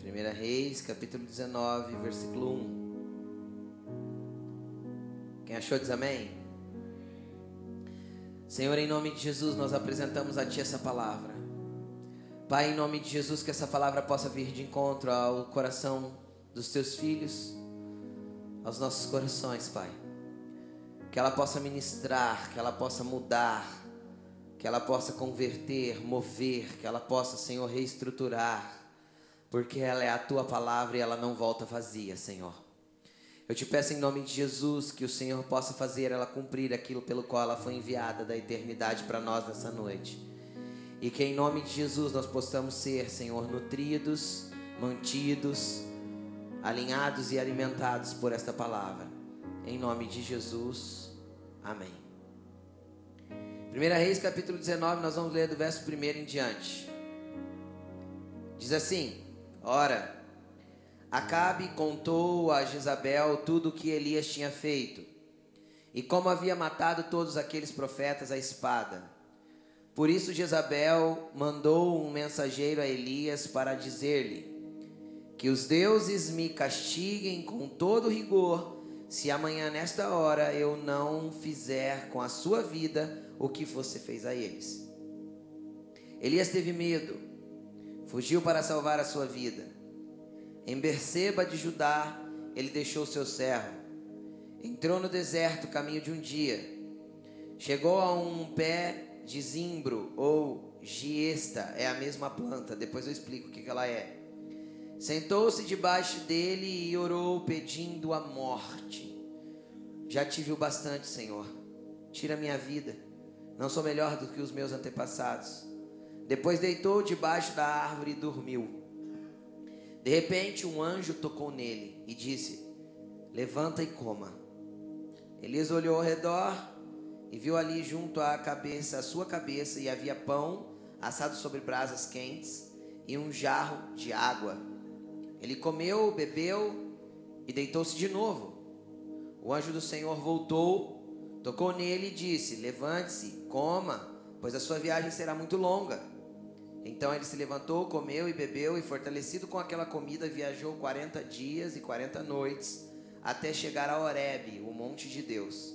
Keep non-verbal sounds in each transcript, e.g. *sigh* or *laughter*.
Primeira Reis, capítulo 19, versículo 1. Quem achou diz amém? Senhor, em nome de Jesus, nós apresentamos a Ti essa palavra. Pai, em nome de Jesus, que essa palavra possa vir de encontro ao coração dos Teus filhos, aos nossos corações, Pai. Que ela possa ministrar, que ela possa mudar, que ela possa converter, mover, que ela possa, Senhor, reestruturar, porque ela é a tua palavra e ela não volta vazia, Senhor. Eu te peço em nome de Jesus que o Senhor possa fazer ela cumprir aquilo pelo qual ela foi enviada da eternidade para nós nessa noite. E que em nome de Jesus nós possamos ser, Senhor, nutridos, mantidos, alinhados e alimentados por esta palavra. Em nome de Jesus. Amém. 1 Reis capítulo 19, nós vamos ler do verso 1 em diante. Diz assim: Ora, Acabe contou a Jezabel tudo o que Elias tinha feito e como havia matado todos aqueles profetas à espada. Por isso Jezabel mandou um mensageiro a Elias para dizer-lhe: Que os deuses me castiguem com todo rigor, se amanhã nesta hora eu não fizer com a sua vida o que você fez a eles. Elias teve medo, fugiu para salvar a sua vida. Em Berseba de Judá, ele deixou seu servo. Entrou no deserto, caminho de um dia. Chegou a um pé de zimbro ou giesta, é a mesma planta, depois eu explico o que ela é. Sentou-se debaixo dele e orou, pedindo a morte. Já tive o bastante, Senhor. Tira minha vida. Não sou melhor do que os meus antepassados. Depois deitou debaixo da árvore e dormiu. De repente, um anjo tocou nele e disse: Levanta e coma. Elias olhou ao redor e viu ali junto à cabeça, a sua cabeça, e havia pão assado sobre brasas quentes e um jarro de água. Ele comeu, bebeu e deitou-se de novo. O anjo do Senhor voltou, tocou nele e disse: Levante-se, coma, pois a sua viagem será muito longa. Então ele se levantou, comeu e bebeu, e fortalecido com aquela comida, viajou 40 dias e 40 noites, até chegar a Horebe, o monte de Deus.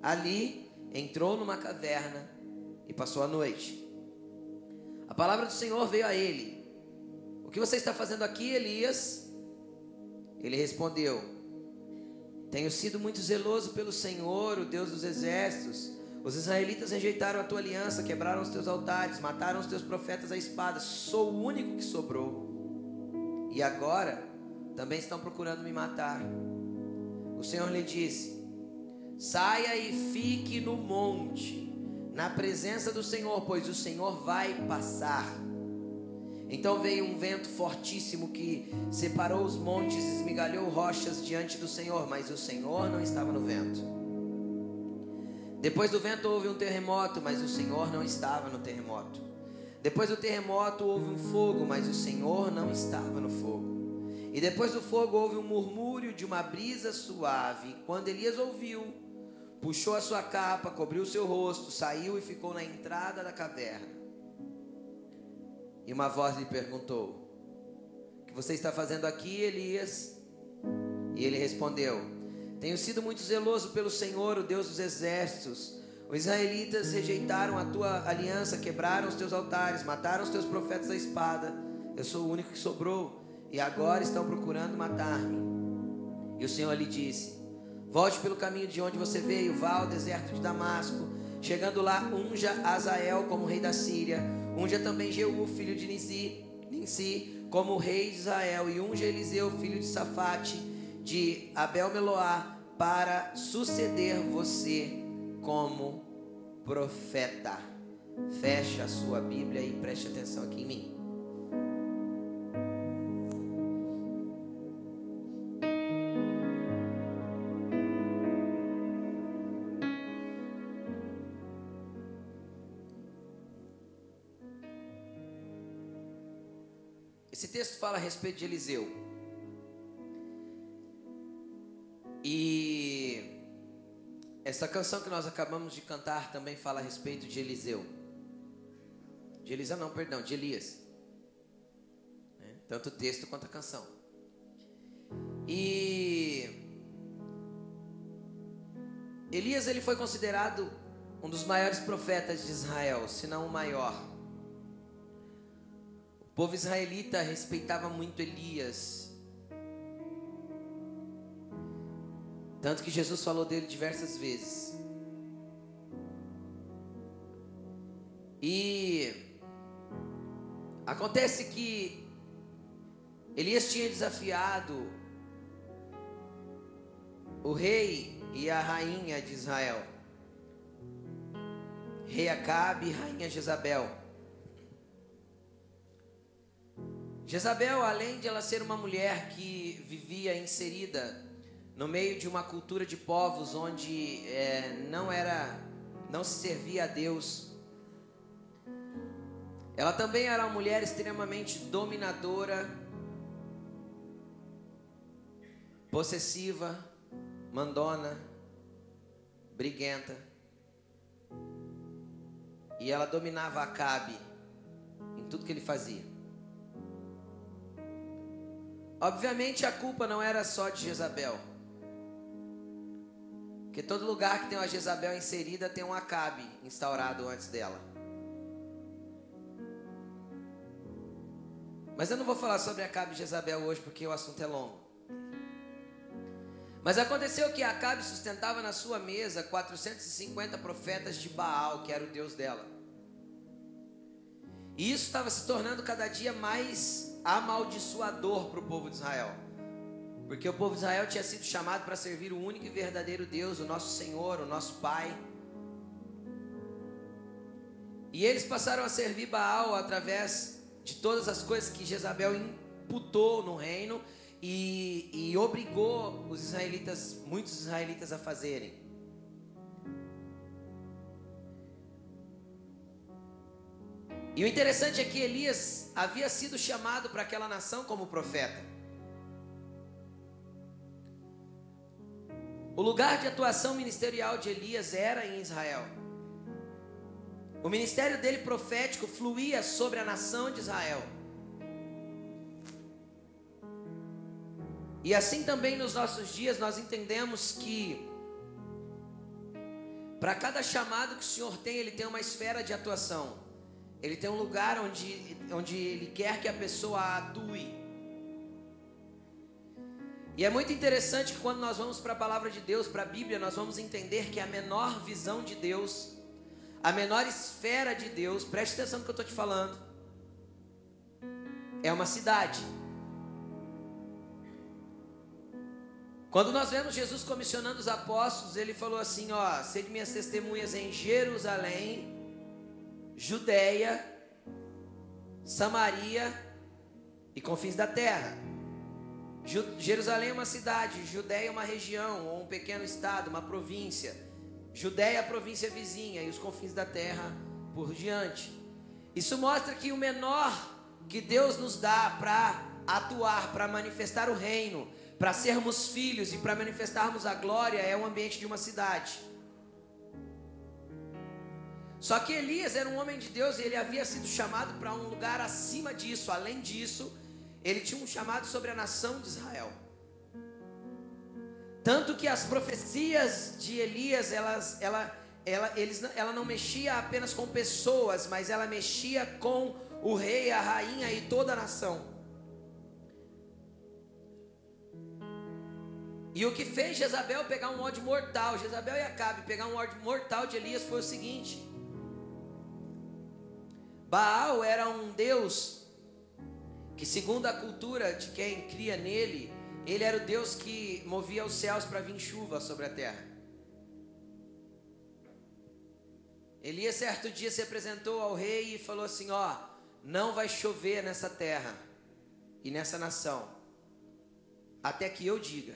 Ali entrou numa caverna e passou a noite. A palavra do Senhor veio a ele: O que você está fazendo aqui, Elias? Ele respondeu: Tenho sido muito zeloso pelo Senhor, o Deus dos exércitos os israelitas rejeitaram a tua aliança, quebraram os teus altares, mataram os teus profetas à espada. Sou o único que sobrou. E agora também estão procurando me matar. O Senhor lhe disse: Saia e fique no monte, na presença do Senhor, pois o Senhor vai passar. Então veio um vento fortíssimo que separou os montes, esmigalhou rochas diante do Senhor, mas o Senhor não estava no vento. Depois do vento houve um terremoto, mas o Senhor não estava no terremoto. Depois do terremoto houve um fogo, mas o Senhor não estava no fogo. E depois do fogo houve um murmúrio de uma brisa suave. Quando Elias ouviu, puxou a sua capa, cobriu seu rosto, saiu e ficou na entrada da caverna. E uma voz lhe perguntou: O que você está fazendo aqui, Elias? E ele respondeu: tenho sido muito zeloso pelo Senhor, o Deus dos exércitos. Os israelitas rejeitaram a tua aliança, quebraram os teus altares, mataram os teus profetas à espada. Eu sou o único que sobrou, e agora estão procurando matar-me. E o Senhor lhe disse: Volte pelo caminho de onde você veio, vá ao deserto de Damasco. Chegando lá, unja Azael como rei da Síria, unja também Jeú, filho de Ninsi como rei de Israel, e unja Eliseu, filho de Safate de Abel Meloá para suceder você como profeta. Feche a sua Bíblia e preste atenção aqui em mim. Esse texto fala a respeito de Eliseu. E essa canção que nós acabamos de cantar também fala a respeito de Eliseu. De Eliseu não, perdão, de Elias. tanto o texto quanto a canção. E Elias ele foi considerado um dos maiores profetas de Israel, se não o maior. O povo israelita respeitava muito Elias. Tanto que Jesus falou dele diversas vezes. E acontece que Elias tinha desafiado o rei e a rainha de Israel. Rei Acabe e rainha Jezabel. Jezabel, além de ela ser uma mulher que vivia inserida no meio de uma cultura de povos onde é, não era, não se servia a Deus, ela também era uma mulher extremamente dominadora, possessiva, mandona, briguenta. E ela dominava Acabe em tudo que ele fazia. Obviamente a culpa não era só de Jezabel. Porque todo lugar que tem uma Jezabel inserida tem um Acabe instaurado antes dela. Mas eu não vou falar sobre Acabe e Jezabel hoje porque o assunto é longo. Mas aconteceu que Acabe sustentava na sua mesa 450 profetas de Baal, que era o deus dela. E isso estava se tornando cada dia mais amaldiçoador para o povo de Israel. Porque o povo de Israel tinha sido chamado para servir o único e verdadeiro Deus, o nosso Senhor, o nosso Pai. E eles passaram a servir Baal através de todas as coisas que Jezabel imputou no reino e, e obrigou os israelitas, muitos israelitas a fazerem. E o interessante é que Elias havia sido chamado para aquela nação como profeta. O lugar de atuação ministerial de Elias era em Israel. O ministério dele profético fluía sobre a nação de Israel. E assim também nos nossos dias nós entendemos que para cada chamado que o Senhor tem, ele tem uma esfera de atuação. Ele tem um lugar onde, onde ele quer que a pessoa atue. E é muito interessante que quando nós vamos para a palavra de Deus, para a Bíblia, nós vamos entender que a menor visão de Deus a menor esfera de Deus, preste atenção no que eu estou te falando, é uma cidade. Quando nós vemos Jesus comissionando os apóstolos, ele falou assim: Ó, sede minhas testemunhas em Jerusalém, Judéia, Samaria e confins da terra. Jerusalém é uma cidade, Judéia é uma região, ou um pequeno estado, uma província. Judéia, a província vizinha e os confins da terra por diante. Isso mostra que o menor que Deus nos dá para atuar, para manifestar o reino, para sermos filhos e para manifestarmos a glória é o ambiente de uma cidade. Só que Elias era um homem de Deus e ele havia sido chamado para um lugar acima disso. Além disso, ele tinha um chamado sobre a nação de Israel. Tanto que as profecias de Elias, elas, ela, ela, eles, ela não mexia apenas com pessoas, mas ela mexia com o rei, a rainha e toda a nação. E o que fez Jezabel pegar um ódio mortal, Jezabel e Acabe pegar um ódio mortal de Elias foi o seguinte: Baal era um deus que, segundo a cultura de quem cria nele, ele era o Deus que movia os céus para vir chuva sobre a terra. Elias certo dia se apresentou ao rei e falou assim: Ó, não vai chover nessa terra e nessa nação, até que eu diga.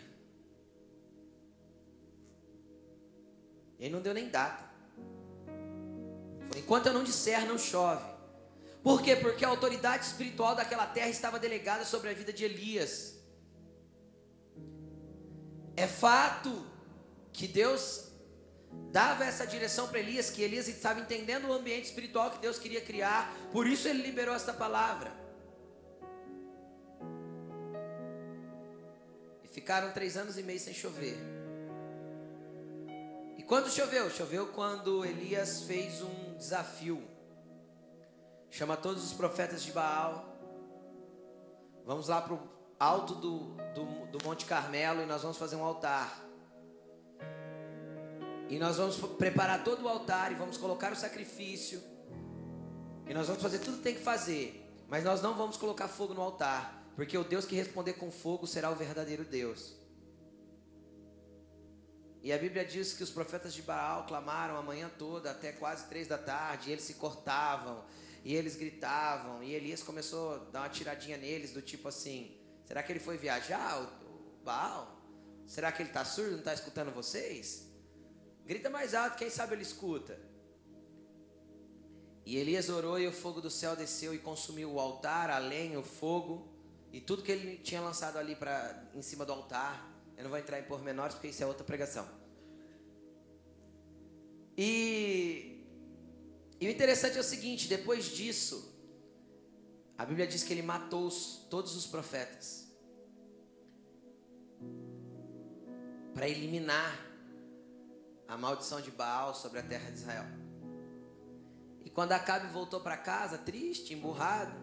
Ele não deu nem data. Enquanto eu não disser, não chove. Por quê? Porque a autoridade espiritual daquela terra estava delegada sobre a vida de Elias. É fato que Deus dava essa direção para Elias, que Elias estava entendendo o ambiente espiritual que Deus queria criar, por isso ele liberou esta palavra. ficaram três anos e meio sem chover. E quando choveu? Choveu quando Elias fez um desafio. Chama todos os profetas de Baal. Vamos lá para o alto do, do, do Monte Carmelo e nós vamos fazer um altar. E nós vamos preparar todo o altar e vamos colocar o sacrifício. E nós vamos fazer tudo que tem que fazer. Mas nós não vamos colocar fogo no altar. Porque o Deus que responder com fogo será o verdadeiro Deus. E a Bíblia diz que os profetas de Baal clamaram a manhã toda, até quase três da tarde, e eles se cortavam, e eles gritavam, e Elias começou a dar uma tiradinha neles, do tipo assim: será que ele foi viajar, o Baal? Será que ele está surdo, não está escutando vocês? Grita mais alto, quem sabe ele escuta. E Elias orou e o fogo do céu desceu e consumiu o altar, a lenha, o fogo e tudo que ele tinha lançado ali para em cima do altar. Eu não vou entrar em pormenores porque isso é outra pregação. E, e o interessante é o seguinte: depois disso, a Bíblia diz que ele matou os, todos os profetas para eliminar a maldição de Baal sobre a terra de Israel. E quando Acabe voltou para casa, triste, emburrado,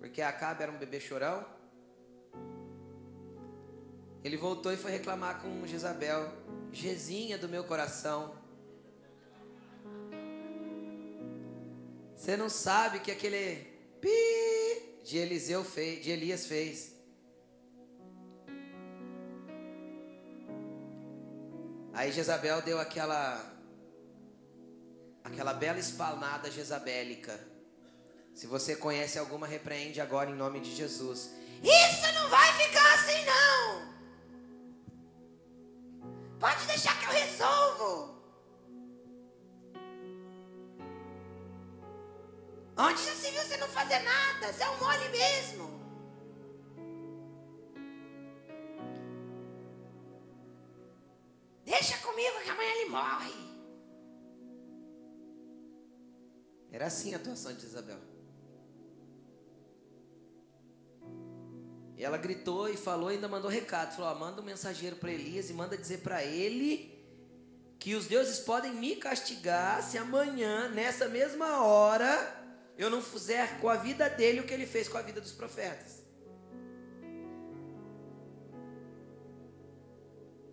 porque Acabe era um bebê chorão, ele voltou e foi reclamar com Jezabel, Jezinha do meu coração. Você não sabe que aquele pi de Eliseu fez, de Elias fez. Aí Jezabel deu aquela aquela bela espalnada jezabélica. Se você conhece alguma, repreende agora em nome de Jesus. Isso não vai ficar assim não. Pode deixar que eu resolvo. Onde já se viu você não fazer nada? Você é um mole mesmo. Deixa comigo que amanhã ele morre. Era assim a atuação de Isabel. Ela gritou e falou, ainda mandou recado. Falou: manda um mensageiro para Elias e manda dizer para ele que os deuses podem me castigar se amanhã, nessa mesma hora, eu não fizer com a vida dele o que ele fez com a vida dos profetas.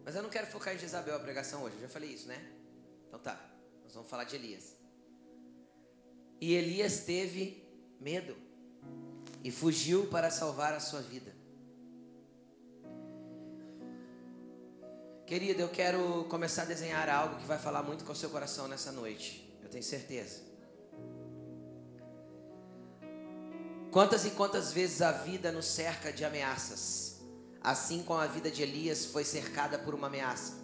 Mas eu não quero focar em Jezabel a pregação hoje, eu já falei isso, né? Então tá, nós vamos falar de Elias. E Elias teve medo e fugiu para salvar a sua vida. Querido, eu quero começar a desenhar algo que vai falar muito com o seu coração nessa noite. Eu tenho certeza. Quantas e quantas vezes a vida nos cerca de ameaças? assim como a vida de Elias foi cercada por uma ameaça.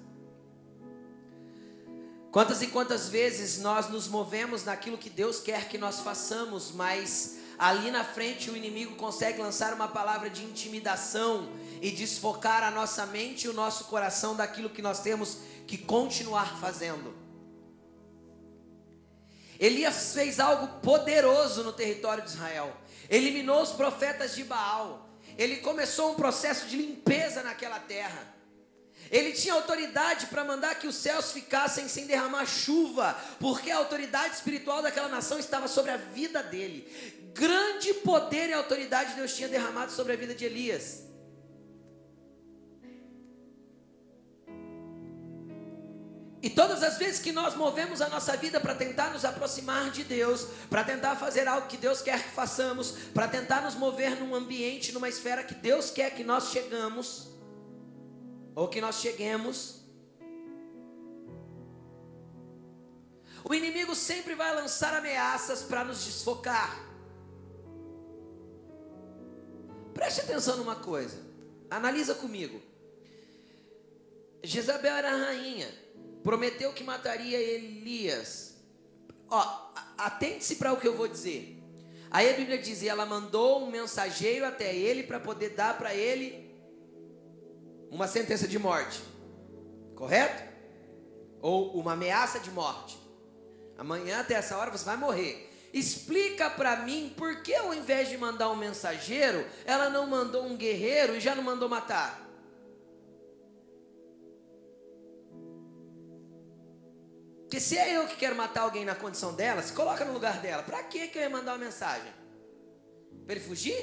Quantas e quantas vezes nós nos movemos naquilo que Deus quer que nós façamos, mas ali na frente o inimigo consegue lançar uma palavra de intimidação e desfocar a nossa mente e o nosso coração daquilo que nós temos que continuar fazendo. Elias fez algo poderoso no território de Israel. Eliminou os profetas de Baal ele começou um processo de limpeza naquela terra. Ele tinha autoridade para mandar que os céus ficassem sem derramar chuva, porque a autoridade espiritual daquela nação estava sobre a vida dele. Grande poder e autoridade Deus tinha derramado sobre a vida de Elias. E todas as vezes que nós movemos a nossa vida para tentar nos aproximar de Deus, para tentar fazer algo que Deus quer que façamos, para tentar nos mover num ambiente, numa esfera que Deus quer que nós chegamos, ou que nós cheguemos, o inimigo sempre vai lançar ameaças para nos desfocar. Preste atenção numa coisa, analisa comigo. Jezabel era rainha prometeu que mataria Elias. Ó, atente-se para o que eu vou dizer. Aí a Bíblia diz: e ela mandou um mensageiro até ele para poder dar para ele uma sentença de morte. Correto? Ou uma ameaça de morte. Amanhã até essa hora você vai morrer. Explica para mim por que ao invés de mandar um mensageiro, ela não mandou um guerreiro e já não mandou matar. Porque se é eu que quero matar alguém na condição dela, se coloca no lugar dela, para que eu ia mandar uma mensagem? Para ele fugir?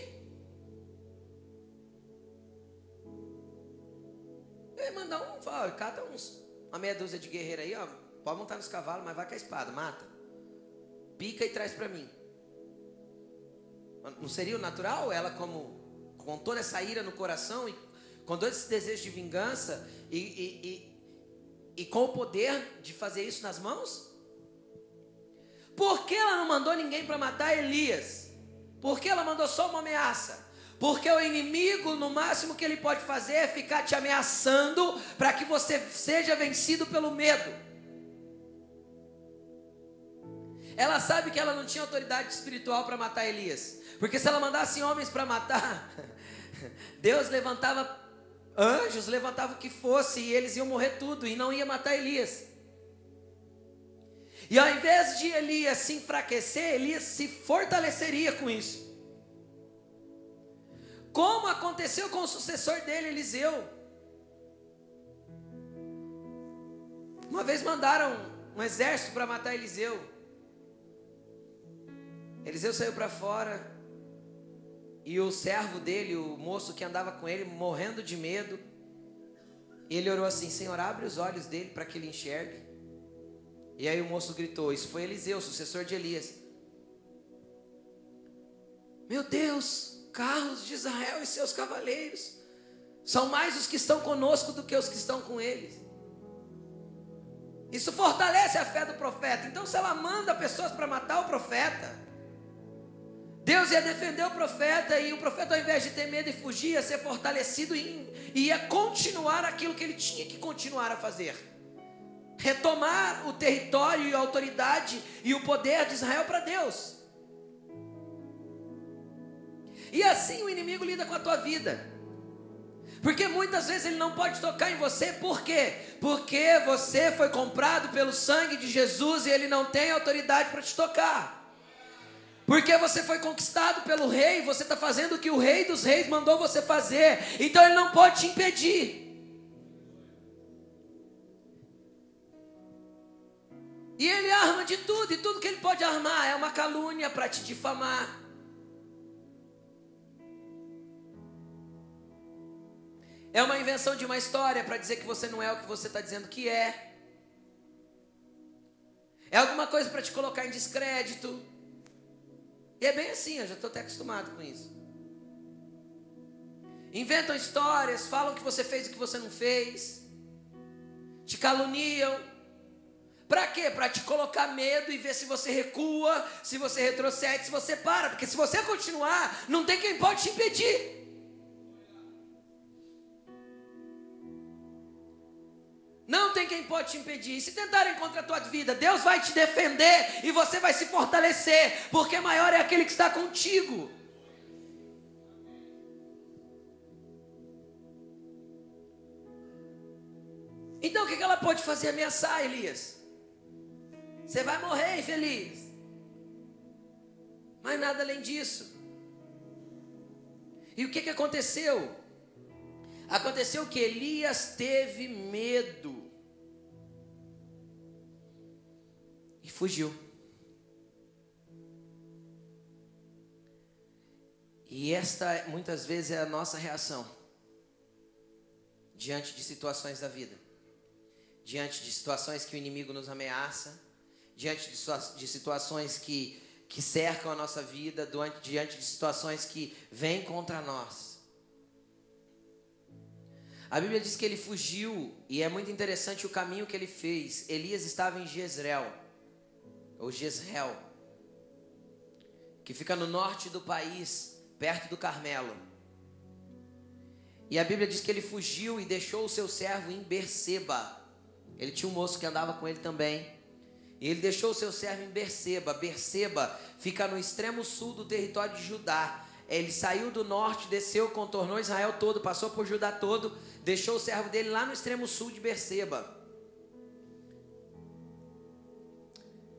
Eu ia mandar um, ó, cata uns, uma meia dúzia de guerreiro aí, ó, pode montar nos cavalos, mas vai com a espada, mata. Pica e traz para mim. Não seria o natural ela como com toda essa ira no coração e com todo esse desejo de vingança e, e, e e com o poder de fazer isso nas mãos? Por que ela não mandou ninguém para matar Elias? Por que ela mandou só uma ameaça? Porque o inimigo, no máximo que ele pode fazer é ficar te ameaçando para que você seja vencido pelo medo. Ela sabe que ela não tinha autoridade espiritual para matar Elias. Porque se ela mandasse homens para matar, *laughs* Deus levantava anjos levantavam o que fosse e eles iam morrer tudo e não ia matar Elias. E ao invés de Elias se enfraquecer, Elias se fortaleceria com isso. Como aconteceu com o sucessor dele, Eliseu. Uma vez mandaram um exército para matar Eliseu. Eliseu saiu para fora, e o servo dele, o moço que andava com ele, morrendo de medo, ele orou assim: Senhor, abre os olhos dele para que ele enxergue. E aí o moço gritou: Isso foi Eliseu, sucessor de Elias. Meu Deus, carros de Israel e seus cavaleiros são mais os que estão conosco do que os que estão com eles. Isso fortalece a fé do profeta. Então, se ela manda pessoas para matar o profeta, Deus ia defender o profeta e o profeta, ao invés de ter medo e fugir, ia ser fortalecido e ia continuar aquilo que ele tinha que continuar a fazer. Retomar o território e a autoridade e o poder de Israel para Deus. E assim o inimigo lida com a tua vida. Porque muitas vezes ele não pode tocar em você, por quê? Porque você foi comprado pelo sangue de Jesus e ele não tem autoridade para te tocar. Porque você foi conquistado pelo rei, você está fazendo o que o rei dos reis mandou você fazer, então ele não pode te impedir. E ele arma de tudo, e tudo que ele pode armar é uma calúnia para te difamar. É uma invenção de uma história para dizer que você não é o que você está dizendo que é. É alguma coisa para te colocar em descrédito. E é bem assim, eu já estou até acostumado com isso. Inventam histórias, falam que você fez o que você não fez, te caluniam. Para quê? Para te colocar medo e ver se você recua, se você retrocede, se você para. Porque se você continuar, não tem quem pode te impedir. Tem quem pode te impedir. Se tentarem contra a tua vida, Deus vai te defender e você vai se fortalecer, porque maior é aquele que está contigo. Então o que ela pode fazer? Ameaçar Elias. Você vai morrer infeliz. Mas nada além disso. E o que, que aconteceu? Aconteceu que Elias teve medo fugiu. E esta muitas vezes é a nossa reação diante de situações da vida, diante de situações que o inimigo nos ameaça, diante de situações que, que cercam a nossa vida, diante de situações que vêm contra nós. A Bíblia diz que ele fugiu e é muito interessante o caminho que ele fez. Elias estava em Jezreel, ou Jezreel, que fica no norte do país, perto do Carmelo. E a Bíblia diz que ele fugiu e deixou o seu servo em Berseba. Ele tinha um moço que andava com ele também. E ele deixou o seu servo em Berseba. Berseba fica no extremo sul do território de Judá. Ele saiu do norte, desceu, contornou Israel todo, passou por Judá todo, deixou o servo dele lá no extremo sul de Berseba.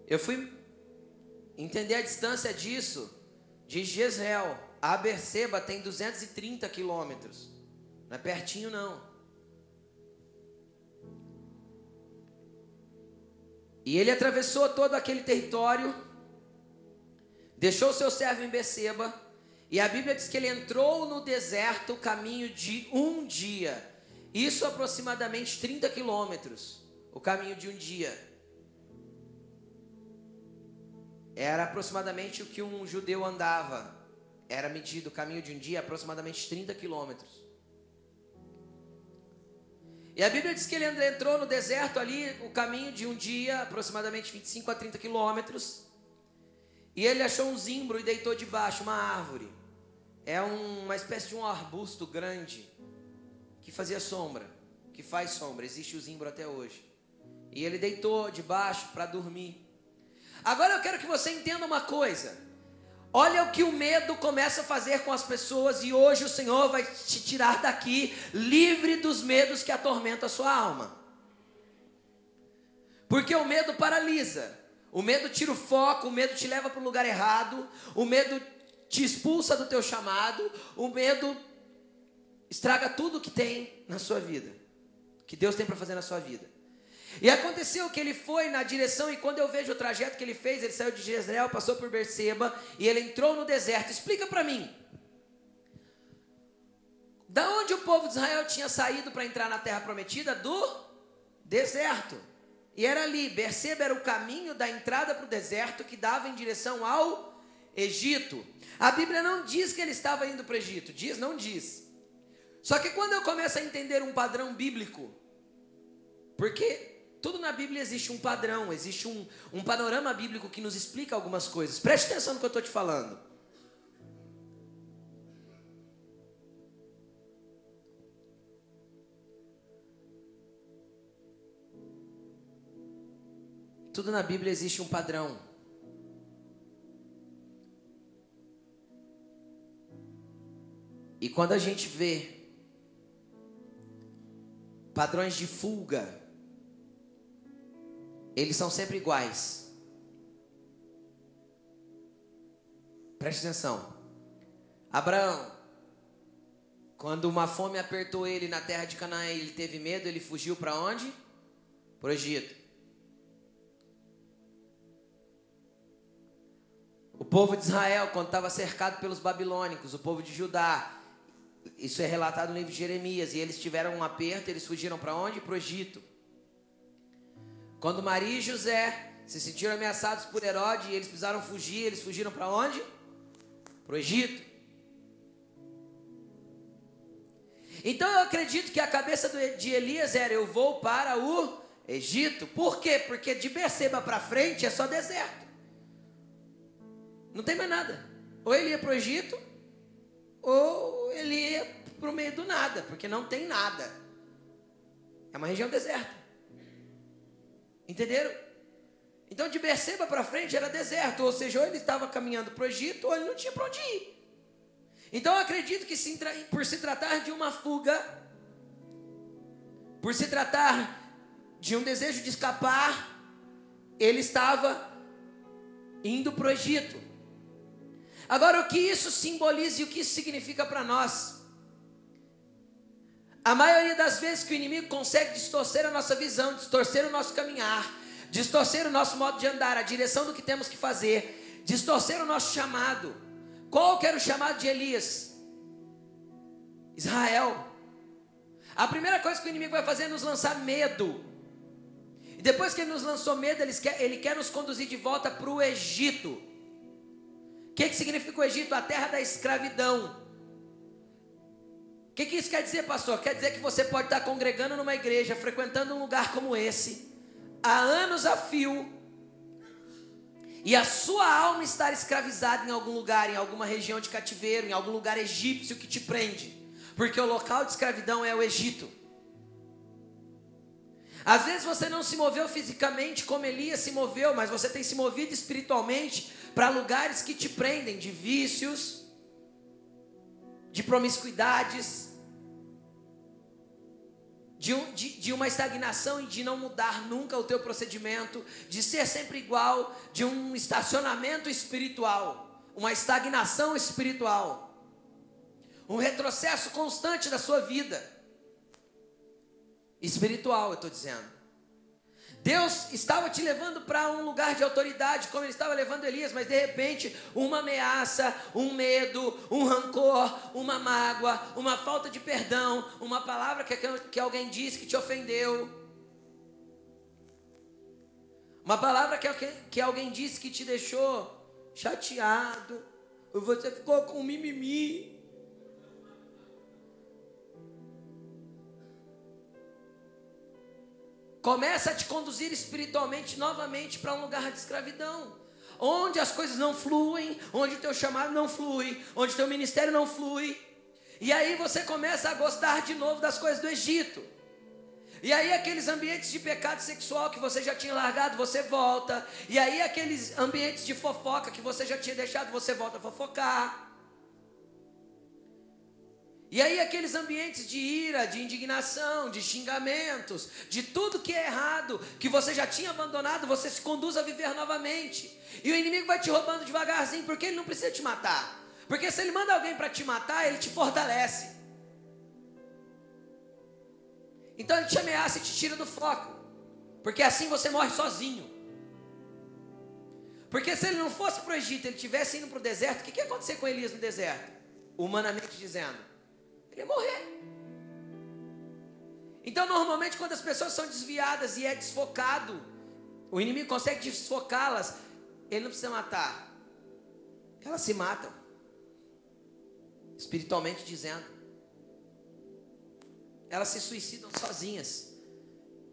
Eu fui entender a distância disso. De Jezreel a Berseba tem 230 quilômetros. Não é pertinho, não. E ele atravessou todo aquele território, deixou seu servo em Beceba, e a Bíblia diz que ele entrou no deserto o caminho de um dia. Isso aproximadamente 30 quilômetros, o caminho de um dia. Era aproximadamente o que um judeu andava. Era medido o caminho de um dia, aproximadamente 30 quilômetros. E a Bíblia diz que ele entrou no deserto ali, o caminho de um dia, aproximadamente 25 a 30 quilômetros. E ele achou um zimbro e deitou debaixo, uma árvore. É uma espécie de um arbusto grande que fazia sombra, que faz sombra. Existe o zimbro até hoje. E ele deitou debaixo para dormir. Agora eu quero que você entenda uma coisa. Olha o que o medo começa a fazer com as pessoas e hoje o Senhor vai te tirar daqui livre dos medos que atormentam a sua alma. Porque o medo paralisa. O medo tira o foco, o medo te leva para o lugar errado, o medo te expulsa do teu chamado, o medo estraga tudo que tem na sua vida, que Deus tem para fazer na sua vida. E aconteceu que ele foi na direção, e quando eu vejo o trajeto que ele fez, ele saiu de Jezreel, passou por Berseba, e ele entrou no deserto. Explica para mim. Da onde o povo de Israel tinha saído para entrar na terra prometida? Do deserto. E era ali, Berseba era o caminho da entrada para o deserto que dava em direção ao Egito. A Bíblia não diz que ele estava indo para o Egito, diz, não diz. Só que quando eu começo a entender um padrão bíblico, porque tudo na Bíblia existe um padrão, existe um, um panorama bíblico que nos explica algumas coisas. Preste atenção no que eu estou te falando. Tudo na Bíblia existe um padrão. E quando a gente vê padrões de fuga, eles são sempre iguais. Preste atenção. Abraão, quando uma fome apertou ele na terra de Canaã, ele teve medo, ele fugiu para onde? Para o Egito. O povo de Israel, quando estava cercado pelos babilônicos, o povo de Judá, isso é relatado no livro de Jeremias, e eles tiveram um aperto, eles fugiram para onde? Para o Egito. Quando Maria e José se sentiram ameaçados por Herodes e eles precisaram fugir, eles fugiram para onde? Para o Egito. Então eu acredito que a cabeça de Elias era: eu vou para o Egito. Por quê? Porque de Beceba para frente é só deserto. Não tem mais nada. Ou ele ia para o Egito, ou ele ia para o meio do nada, porque não tem nada. É uma região deserta. Entenderam? Então de Berseba para frente era deserto, ou seja, ou ele estava caminhando para o Egito, ou ele não tinha para onde ir. Então acredito que se, por se tratar de uma fuga, por se tratar de um desejo de escapar, ele estava indo para o Egito. Agora, o que isso simboliza e o que isso significa para nós? A maioria das vezes que o inimigo consegue distorcer a nossa visão, distorcer o nosso caminhar, distorcer o nosso modo de andar, a direção do que temos que fazer, distorcer o nosso chamado. Qual que era o chamado de Elias? Israel. A primeira coisa que o inimigo vai fazer é nos lançar medo. E depois que ele nos lançou medo, ele quer, ele quer nos conduzir de volta para o Egito. O que, que significa o Egito? A terra da escravidão. O que, que isso quer dizer, pastor? Quer dizer que você pode estar congregando numa igreja, frequentando um lugar como esse, há anos a fio, e a sua alma estar escravizada em algum lugar, em alguma região de cativeiro, em algum lugar egípcio que te prende, porque o local de escravidão é o Egito. Às vezes você não se moveu fisicamente como Elias se moveu, mas você tem se movido espiritualmente para lugares que te prendem de vícios, de promiscuidades, de, um, de, de, uma estagnação e de não mudar nunca o teu procedimento, de ser sempre igual, de um estacionamento espiritual, uma estagnação espiritual, um retrocesso constante da sua vida espiritual, eu estou dizendo. Deus estava te levando para um lugar de autoridade, como ele estava levando Elias, mas de repente, uma ameaça, um medo, um rancor, uma mágoa, uma falta de perdão, uma palavra que, que alguém disse que te ofendeu, uma palavra que, que alguém disse que te deixou chateado, você ficou com mimimi. Começa a te conduzir espiritualmente novamente para um lugar de escravidão. Onde as coisas não fluem, onde o teu chamado não flui, onde o teu ministério não flui. E aí você começa a gostar de novo das coisas do Egito. E aí aqueles ambientes de pecado sexual que você já tinha largado, você volta. E aí aqueles ambientes de fofoca que você já tinha deixado, você volta a fofocar. E aí aqueles ambientes de ira, de indignação, de xingamentos, de tudo que é errado, que você já tinha abandonado, você se conduz a viver novamente. E o inimigo vai te roubando devagarzinho, porque ele não precisa te matar. Porque se ele manda alguém para te matar, ele te fortalece. Então ele te ameaça e te tira do foco. Porque assim você morre sozinho. Porque se ele não fosse para o Egito, ele tivesse indo para o deserto, o que, que ia acontecer com Elias no deserto? Humanamente dizendo ele morrer. Então, normalmente, quando as pessoas são desviadas e é desfocado, o inimigo consegue desfocá-las, ele não precisa matar. Elas se matam. Espiritualmente dizendo. Elas se suicidam sozinhas.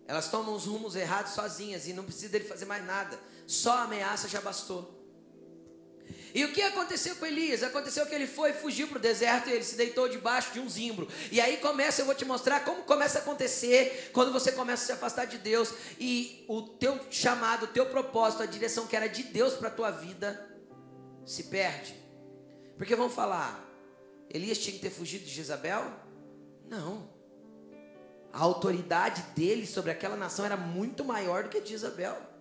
Elas tomam os rumos errados sozinhas e não precisa dele fazer mais nada. Só a ameaça já bastou. E o que aconteceu com Elias? Aconteceu que ele foi, fugiu para o deserto e ele se deitou debaixo de um zimbro. E aí começa, eu vou te mostrar como começa a acontecer quando você começa a se afastar de Deus e o teu chamado, o teu propósito, a direção que era de Deus para a tua vida se perde. Porque vamos falar, Elias tinha que ter fugido de Jezabel? Não. A autoridade dele sobre aquela nação era muito maior do que a de Jezabel.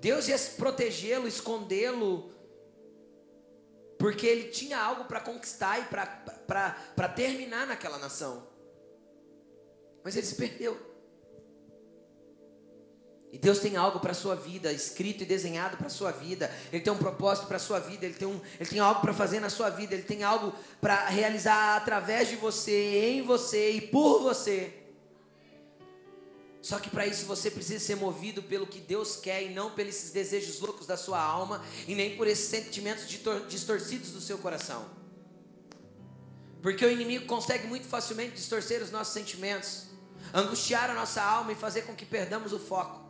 Deus ia protegê-lo, escondê-lo, porque ele tinha algo para conquistar e para terminar naquela nação. Mas ele se perdeu. E Deus tem algo para a sua vida, escrito e desenhado para a sua vida. Ele tem um propósito para a sua vida. Ele tem, um, ele tem algo para fazer na sua vida. Ele tem algo para realizar através de você, em você e por você. Só que para isso você precisa ser movido pelo que Deus quer e não pelos desejos loucos da sua alma e nem por esses sentimentos distorcidos do seu coração. Porque o inimigo consegue muito facilmente distorcer os nossos sentimentos, angustiar a nossa alma e fazer com que perdamos o foco.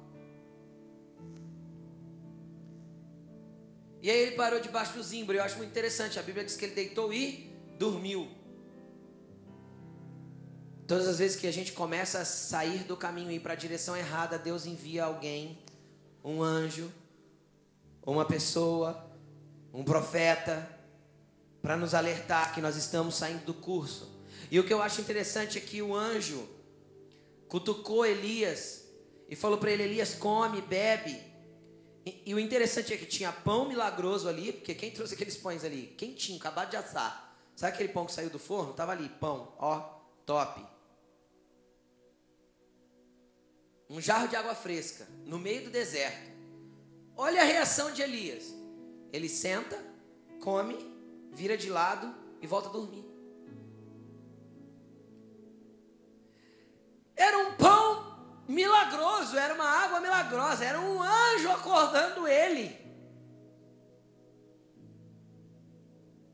E aí ele parou debaixo do zimbro. Eu acho muito interessante. A Bíblia diz que ele deitou e dormiu. Todas as vezes que a gente começa a sair do caminho e ir para a direção errada, Deus envia alguém, um anjo, uma pessoa, um profeta, para nos alertar que nós estamos saindo do curso. E o que eu acho interessante é que o anjo cutucou Elias e falou para ele: Elias, come, bebe. E, e, o interessante é que tinha pão milagroso ali, porque quem trouxe aqueles pães ali? Quentinho, acabado de assar. Sabe aquele pão que saiu do forno? Tava ali, pão, ó, top. Um jarro de água fresca no meio do deserto. Olha a reação de Elias. Ele senta, come, vira de lado e volta a dormir. Era um pão milagroso, era uma água milagrosa, era um anjo acordando ele.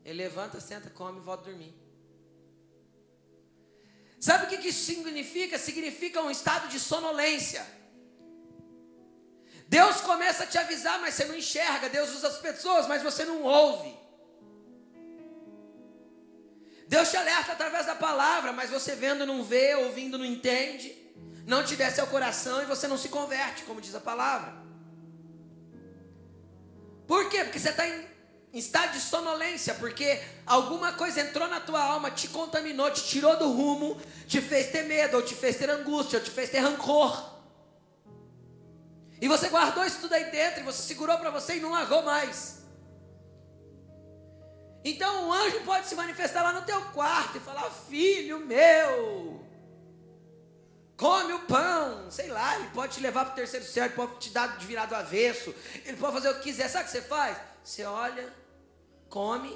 Ele levanta, senta, come e volta a dormir. Sabe o que isso significa? Significa um estado de sonolência. Deus começa a te avisar, mas você não enxerga. Deus usa as pessoas, mas você não ouve. Deus te alerta através da palavra, mas você vendo não vê, ouvindo não entende. Não te desce ao coração e você não se converte, como diz a palavra. Por quê? Porque você está em estado de sonolência, porque alguma coisa entrou na tua alma, te contaminou, te tirou do rumo, te fez ter medo, ou te fez ter angústia, ou te fez ter rancor. E você guardou isso tudo aí dentro, e você segurou para você e não largou mais. Então o anjo pode se manifestar lá no teu quarto e falar: Filho meu, come o pão, sei lá, ele pode te levar para o terceiro céu, ele pode te dar de virado avesso, ele pode fazer o que quiser. Sabe o que você faz? Você olha, come,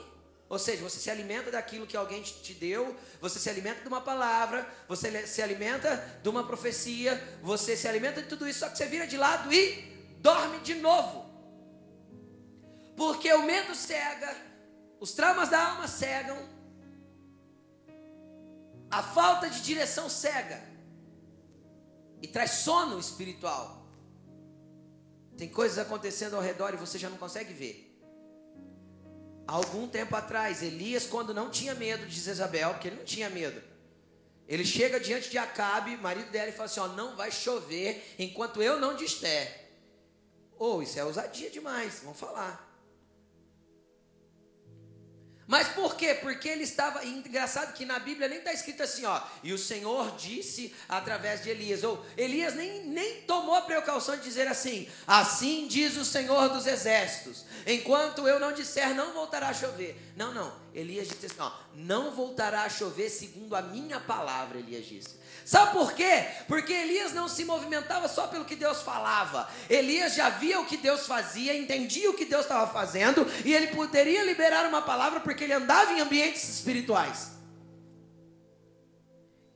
ou seja, você se alimenta daquilo que alguém te deu, você se alimenta de uma palavra, você se alimenta de uma profecia, você se alimenta de tudo isso, só que você vira de lado e dorme de novo. Porque o medo cega, os traumas da alma cegam, a falta de direção cega e traz sono espiritual. Tem coisas acontecendo ao redor e você já não consegue ver. Algum tempo atrás, Elias, quando não tinha medo de Jezabel, porque ele não tinha medo, ele chega diante de Acabe, marido dela, e fala assim: Ó, não vai chover enquanto eu não disser. Ou oh, isso é ousadia demais, vamos falar. Mas por quê? Porque ele estava. Engraçado que na Bíblia nem está escrito assim, ó. E o Senhor disse através de Elias. Ou Elias nem, nem tomou a precaução de dizer assim: Assim diz o Senhor dos Exércitos. Enquanto eu não disser, não voltará a chover. Não, não. Elias disse assim: ó, Não voltará a chover segundo a minha palavra, Elias disse. Sabe por quê? Porque Elias não se movimentava só pelo que Deus falava. Elias já via o que Deus fazia, entendia o que Deus estava fazendo, e ele poderia liberar uma palavra porque ele andava em ambientes espirituais.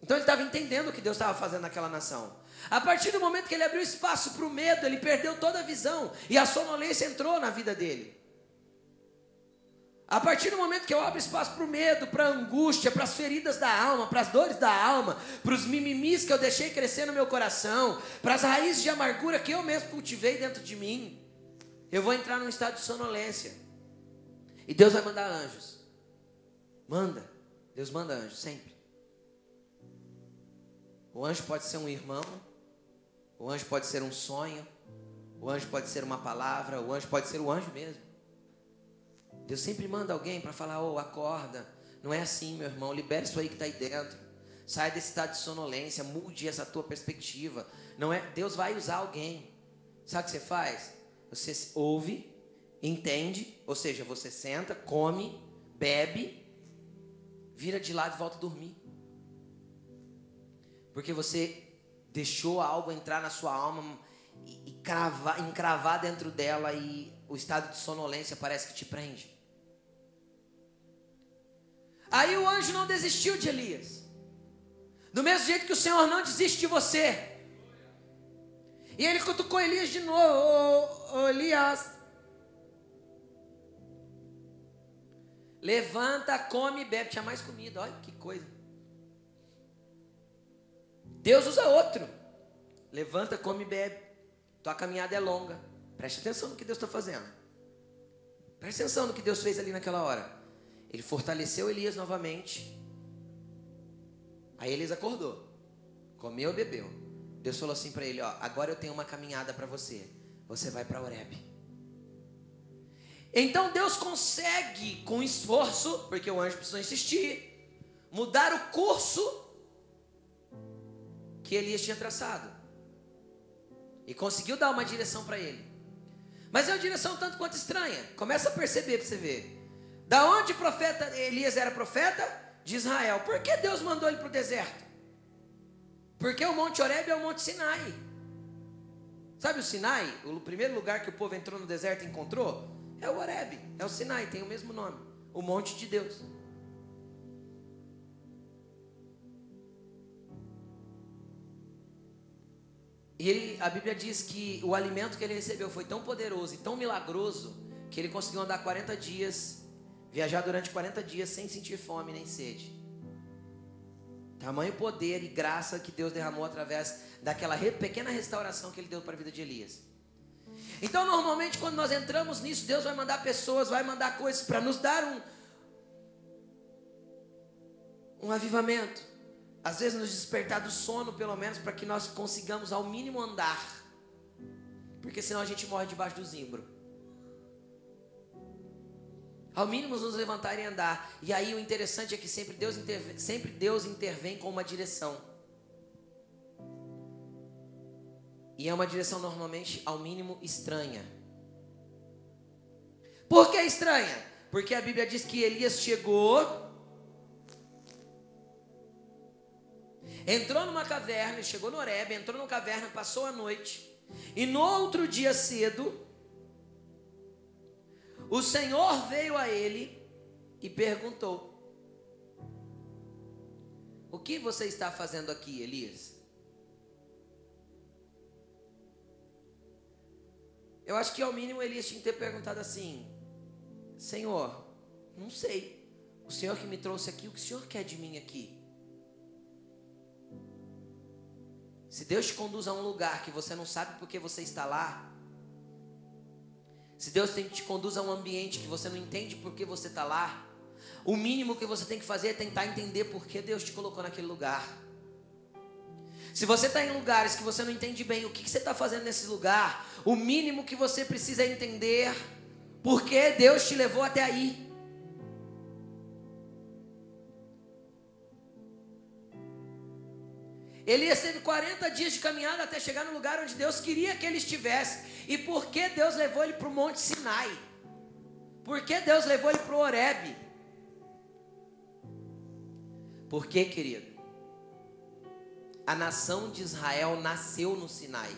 Então ele estava entendendo o que Deus estava fazendo naquela nação. A partir do momento que ele abriu espaço para o medo, ele perdeu toda a visão e a sonolência entrou na vida dele. A partir do momento que eu abro espaço para o medo, para a angústia, para as feridas da alma, para as dores da alma, para os mimimis que eu deixei crescer no meu coração, para as raízes de amargura que eu mesmo cultivei dentro de mim, eu vou entrar num estado de sonolência. E Deus vai mandar anjos. Manda. Deus manda anjos, sempre. O anjo pode ser um irmão, o anjo pode ser um sonho, o anjo pode ser uma palavra, o anjo pode ser o anjo mesmo. Deus sempre manda alguém para falar: oh, acorda. Não é assim, meu irmão. Libere isso aí que está aí dentro. Saia desse estado de sonolência. Mude essa tua perspectiva. Não é? Deus vai usar alguém. Sabe o que você faz? Você ouve, entende, ou seja, você senta, come, bebe, vira de lado e volta a dormir. Porque você deixou algo entrar na sua alma e, e cravar, encravar dentro dela e o estado de sonolência parece que te prende. Aí o anjo não desistiu de Elias. Do mesmo jeito que o Senhor não desiste de você. E ele cutucou Elias de novo. Ô, ô, Elias. Levanta, come e bebe. Tinha mais comida. Olha que coisa. Deus usa outro. Levanta, come e bebe. Tua caminhada é longa. Preste atenção no que Deus está fazendo. Preste atenção no que Deus fez ali naquela hora. Ele fortaleceu Elias novamente. Aí Elias acordou, comeu bebeu. Deus falou assim para ele: ó, agora eu tenho uma caminhada para você. Você vai para Oreb. Então Deus consegue, com esforço, porque o anjo precisou insistir, mudar o curso que Elias tinha traçado. E conseguiu dar uma direção para ele. Mas é uma direção tanto quanto estranha. Começa a perceber para você ver. Da onde profeta Elias era profeta? De Israel. Por que Deus mandou ele para o deserto? Porque o Monte Horeb é o Monte Sinai. Sabe o Sinai? O primeiro lugar que o povo entrou no deserto e encontrou? É o Horeb, é o Sinai, tem o mesmo nome. O Monte de Deus. E ele, a Bíblia diz que o alimento que ele recebeu foi tão poderoso e tão milagroso que ele conseguiu andar 40 dias Viajar durante 40 dias sem sentir fome nem sede. Tamanho poder e graça que Deus derramou através daquela pequena restauração que Ele deu para a vida de Elias. Então, normalmente, quando nós entramos nisso, Deus vai mandar pessoas, vai mandar coisas para nos dar um, um avivamento. Às vezes, nos despertar do sono, pelo menos, para que nós consigamos, ao mínimo, andar. Porque senão a gente morre debaixo do zimbro. Ao mínimo nos levantar e andar. E aí o interessante é que sempre Deus intervém, sempre Deus intervém com uma direção. E é uma direção normalmente ao mínimo estranha. Por que estranha? Porque a Bíblia diz que Elias chegou. entrou numa caverna, chegou no Horeb, entrou numa caverna, passou a noite. E no outro dia cedo, o Senhor veio a ele e perguntou: O que você está fazendo aqui, Elias? Eu acho que ao mínimo Elias tinha que ter perguntado assim: Senhor, não sei. O Senhor que me trouxe aqui, o que o Senhor quer de mim aqui? Se Deus te conduz a um lugar que você não sabe porque você está lá, se Deus te conduz a um ambiente que você não entende porque você está lá, o mínimo que você tem que fazer é tentar entender por que Deus te colocou naquele lugar. Se você está em lugares que você não entende bem o que, que você está fazendo nesse lugar, o mínimo que você precisa é entender por que Deus te levou até aí. Elias teve 40 dias de caminhada até chegar no lugar onde Deus queria que ele estivesse. E por que Deus levou ele para o Monte Sinai? Por que Deus levou ele para o Horebe? Por que, querido? A nação de Israel nasceu no Sinai.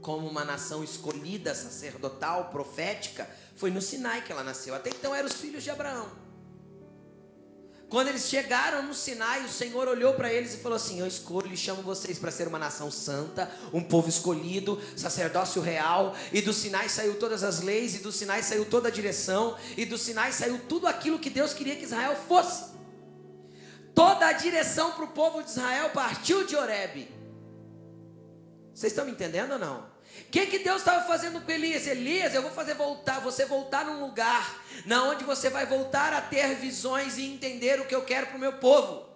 Como uma nação escolhida, sacerdotal, profética, foi no Sinai que ela nasceu. Até então eram os filhos de Abraão. Quando eles chegaram no Sinai, o Senhor olhou para eles e falou assim: Eu escolho e chamo vocês para ser uma nação santa, um povo escolhido, sacerdócio real. E do Sinai saiu todas as leis, e do Sinai saiu toda a direção, e do Sinai saiu tudo aquilo que Deus queria que Israel fosse. Toda a direção para o povo de Israel partiu de Horebe. Vocês estão me entendendo ou não? O que, que Deus estava fazendo com Elias? Elias, eu vou fazer voltar, você voltar num lugar na onde você vai voltar a ter visões e entender o que eu quero para o meu povo.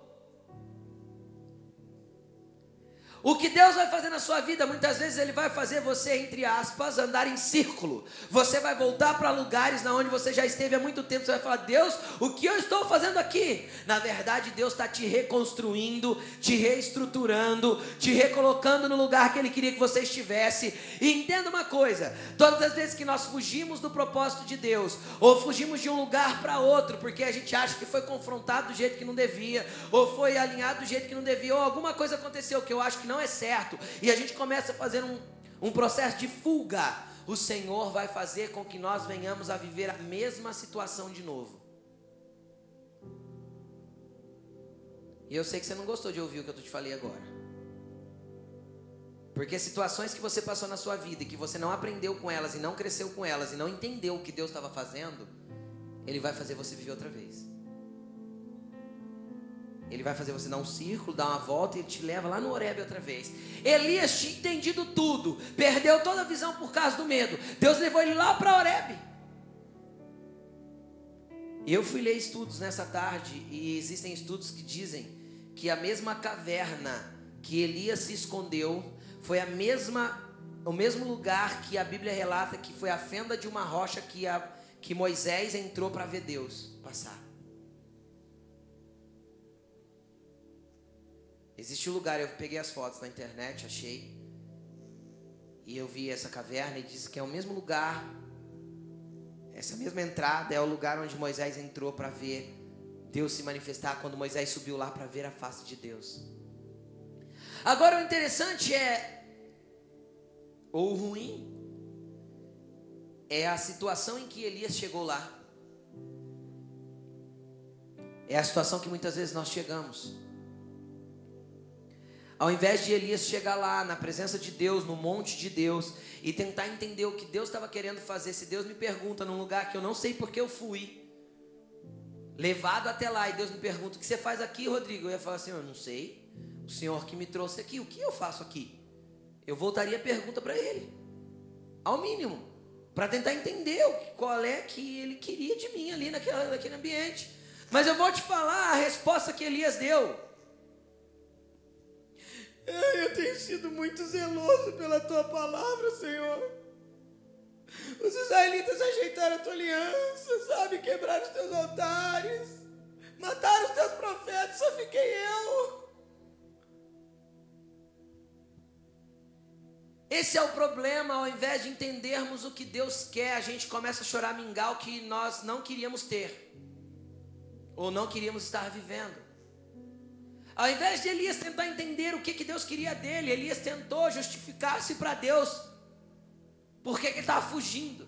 O que Deus vai fazer na sua vida, muitas vezes Ele vai fazer você, entre aspas, andar em círculo. Você vai voltar para lugares na onde você já esteve há muito tempo. Você vai falar, Deus, o que eu estou fazendo aqui? Na verdade, Deus está te reconstruindo, te reestruturando, te recolocando no lugar que Ele queria que você estivesse. E entenda uma coisa: todas as vezes que nós fugimos do propósito de Deus, ou fugimos de um lugar para outro, porque a gente acha que foi confrontado do jeito que não devia, ou foi alinhado do jeito que não devia, ou alguma coisa aconteceu que eu acho que não é certo, e a gente começa a fazer um, um processo de fuga, o Senhor vai fazer com que nós venhamos a viver a mesma situação de novo. E eu sei que você não gostou de ouvir o que eu te falei agora. Porque situações que você passou na sua vida e que você não aprendeu com elas e não cresceu com elas e não entendeu o que Deus estava fazendo, Ele vai fazer você viver outra vez. Ele vai fazer você dar um círculo, dar uma volta e te leva lá no Horebe outra vez. Elias tinha entendido tudo, perdeu toda a visão por causa do medo. Deus levou ele lá para Horebe. Eu fui ler estudos nessa tarde e existem estudos que dizem que a mesma caverna que Elias se escondeu foi a mesma o mesmo lugar que a Bíblia relata que foi a fenda de uma rocha que, a, que Moisés entrou para ver Deus passar. Existe um lugar, eu peguei as fotos na internet, achei. E eu vi essa caverna e disse que é o mesmo lugar. Essa mesma entrada é o lugar onde Moisés entrou para ver Deus se manifestar quando Moisés subiu lá para ver a face de Deus. Agora o interessante é ou ruim é a situação em que Elias chegou lá. É a situação que muitas vezes nós chegamos. Ao invés de Elias chegar lá na presença de Deus, no monte de Deus, e tentar entender o que Deus estava querendo fazer, se Deus me pergunta num lugar que eu não sei porque eu fui, levado até lá, e Deus me pergunta: O que você faz aqui, Rodrigo? Eu ia falar assim: Eu não sei. O Senhor que me trouxe aqui, o que eu faço aqui? Eu voltaria a pergunta para Ele, ao mínimo, para tentar entender qual é que Ele queria de mim ali naquela, naquele ambiente. Mas eu vou te falar a resposta que Elias deu. Eu tenho sido muito zeloso pela tua palavra, Senhor. Os israelitas ajeitaram a tua aliança, sabe? Quebraram os teus altares, mataram os teus profetas, só fiquei eu. Esse é o problema, ao invés de entendermos o que Deus quer, a gente começa a chorar mingau que nós não queríamos ter, ou não queríamos estar vivendo. Ao invés de Elias tentar entender o que, que Deus queria dele, Elias tentou justificar-se para Deus. Por que, ele estava fugindo?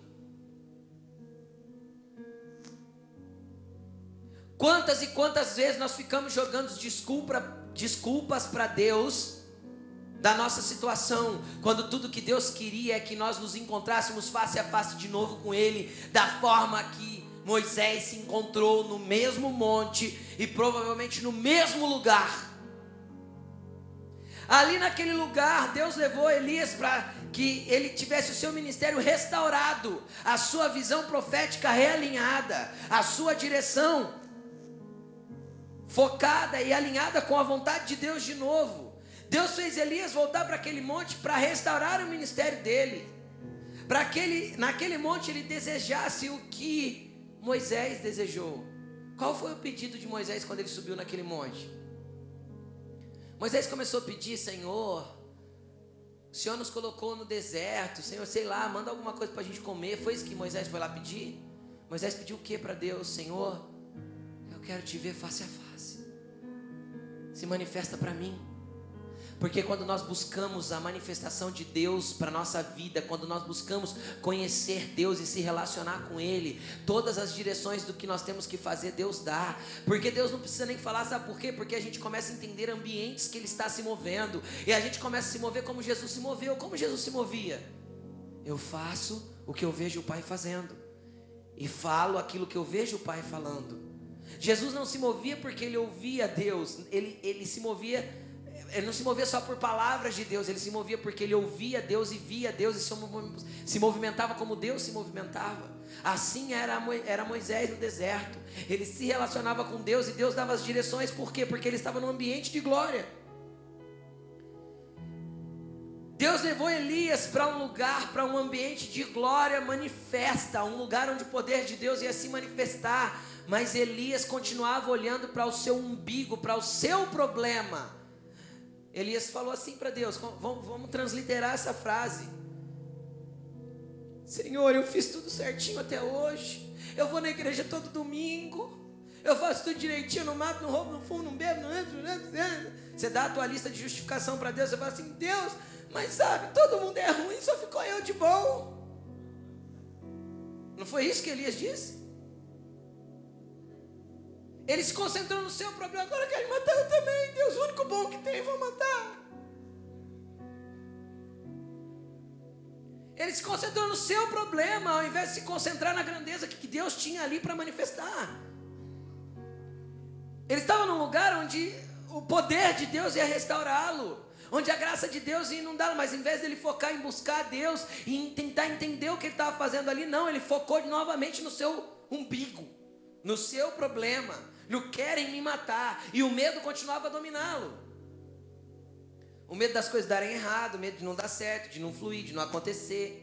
Quantas e quantas vezes nós ficamos jogando desculpa, desculpas para Deus da nossa situação, quando tudo que Deus queria é que nós nos encontrássemos face a face de novo com Ele, da forma que Moisés se encontrou no mesmo monte e provavelmente no mesmo lugar. Ali naquele lugar, Deus levou Elias para que ele tivesse o seu ministério restaurado, a sua visão profética realinhada, a sua direção focada e alinhada com a vontade de Deus de novo. Deus fez Elias voltar para aquele monte para restaurar o ministério dele. Para aquele, naquele monte ele desejasse o que Moisés desejou. Qual foi o pedido de Moisés quando ele subiu naquele monte? Moisés começou a pedir, Senhor, o Senhor nos colocou no deserto, Senhor, sei lá, manda alguma coisa para a gente comer. Foi isso que Moisés foi lá pedir? Moisés pediu o que para Deus? Senhor, eu quero te ver face a face. Se manifesta para mim. Porque quando nós buscamos a manifestação de Deus para nossa vida, quando nós buscamos conhecer Deus e se relacionar com Ele, todas as direções do que nós temos que fazer, Deus dá. Porque Deus não precisa nem falar, sabe por quê? Porque a gente começa a entender ambientes que Ele está se movendo. E a gente começa a se mover como Jesus se moveu. Como Jesus se movia? Eu faço o que eu vejo o Pai fazendo. E falo aquilo que eu vejo o Pai falando. Jesus não se movia porque ele ouvia Deus, ele, ele se movia ele não se movia só por palavras de Deus, ele se movia porque ele ouvia Deus e via Deus e se movimentava como Deus se movimentava. Assim era, Moisés no deserto. Ele se relacionava com Deus e Deus dava as direções, por quê? Porque ele estava num ambiente de glória. Deus levou Elias para um lugar, para um ambiente de glória manifesta, um lugar onde o poder de Deus ia se manifestar. Mas Elias continuava olhando para o seu umbigo, para o seu problema. Elias falou assim para Deus: vamos, vamos transliterar essa frase. Senhor, eu fiz tudo certinho até hoje. Eu vou na igreja todo domingo. Eu faço tudo direitinho, não mato, não roubo, não fumo, não bebo, não entro, não entro. Você dá a tua lista de justificação para Deus, você fala assim: Deus, mas sabe, todo mundo é ruim, só ficou eu de bom. Não foi isso que Elias disse? Ele se concentrou no seu problema, agora quer matar eu também. Deus, o único bom que tem, vou matar. Ele se concentrou no seu problema, ao invés de se concentrar na grandeza que Deus tinha ali para manifestar. Ele estava num lugar onde o poder de Deus ia restaurá-lo, onde a graça de Deus ia inundá-lo, mas em vez dele focar em buscar Deus e tentar entender o que ele estava fazendo ali, não, ele focou novamente no seu umbigo, no seu problema, não querem me matar. E o medo continuava a dominá-lo. O medo das coisas darem errado, o medo de não dar certo, de não fluir, de não acontecer.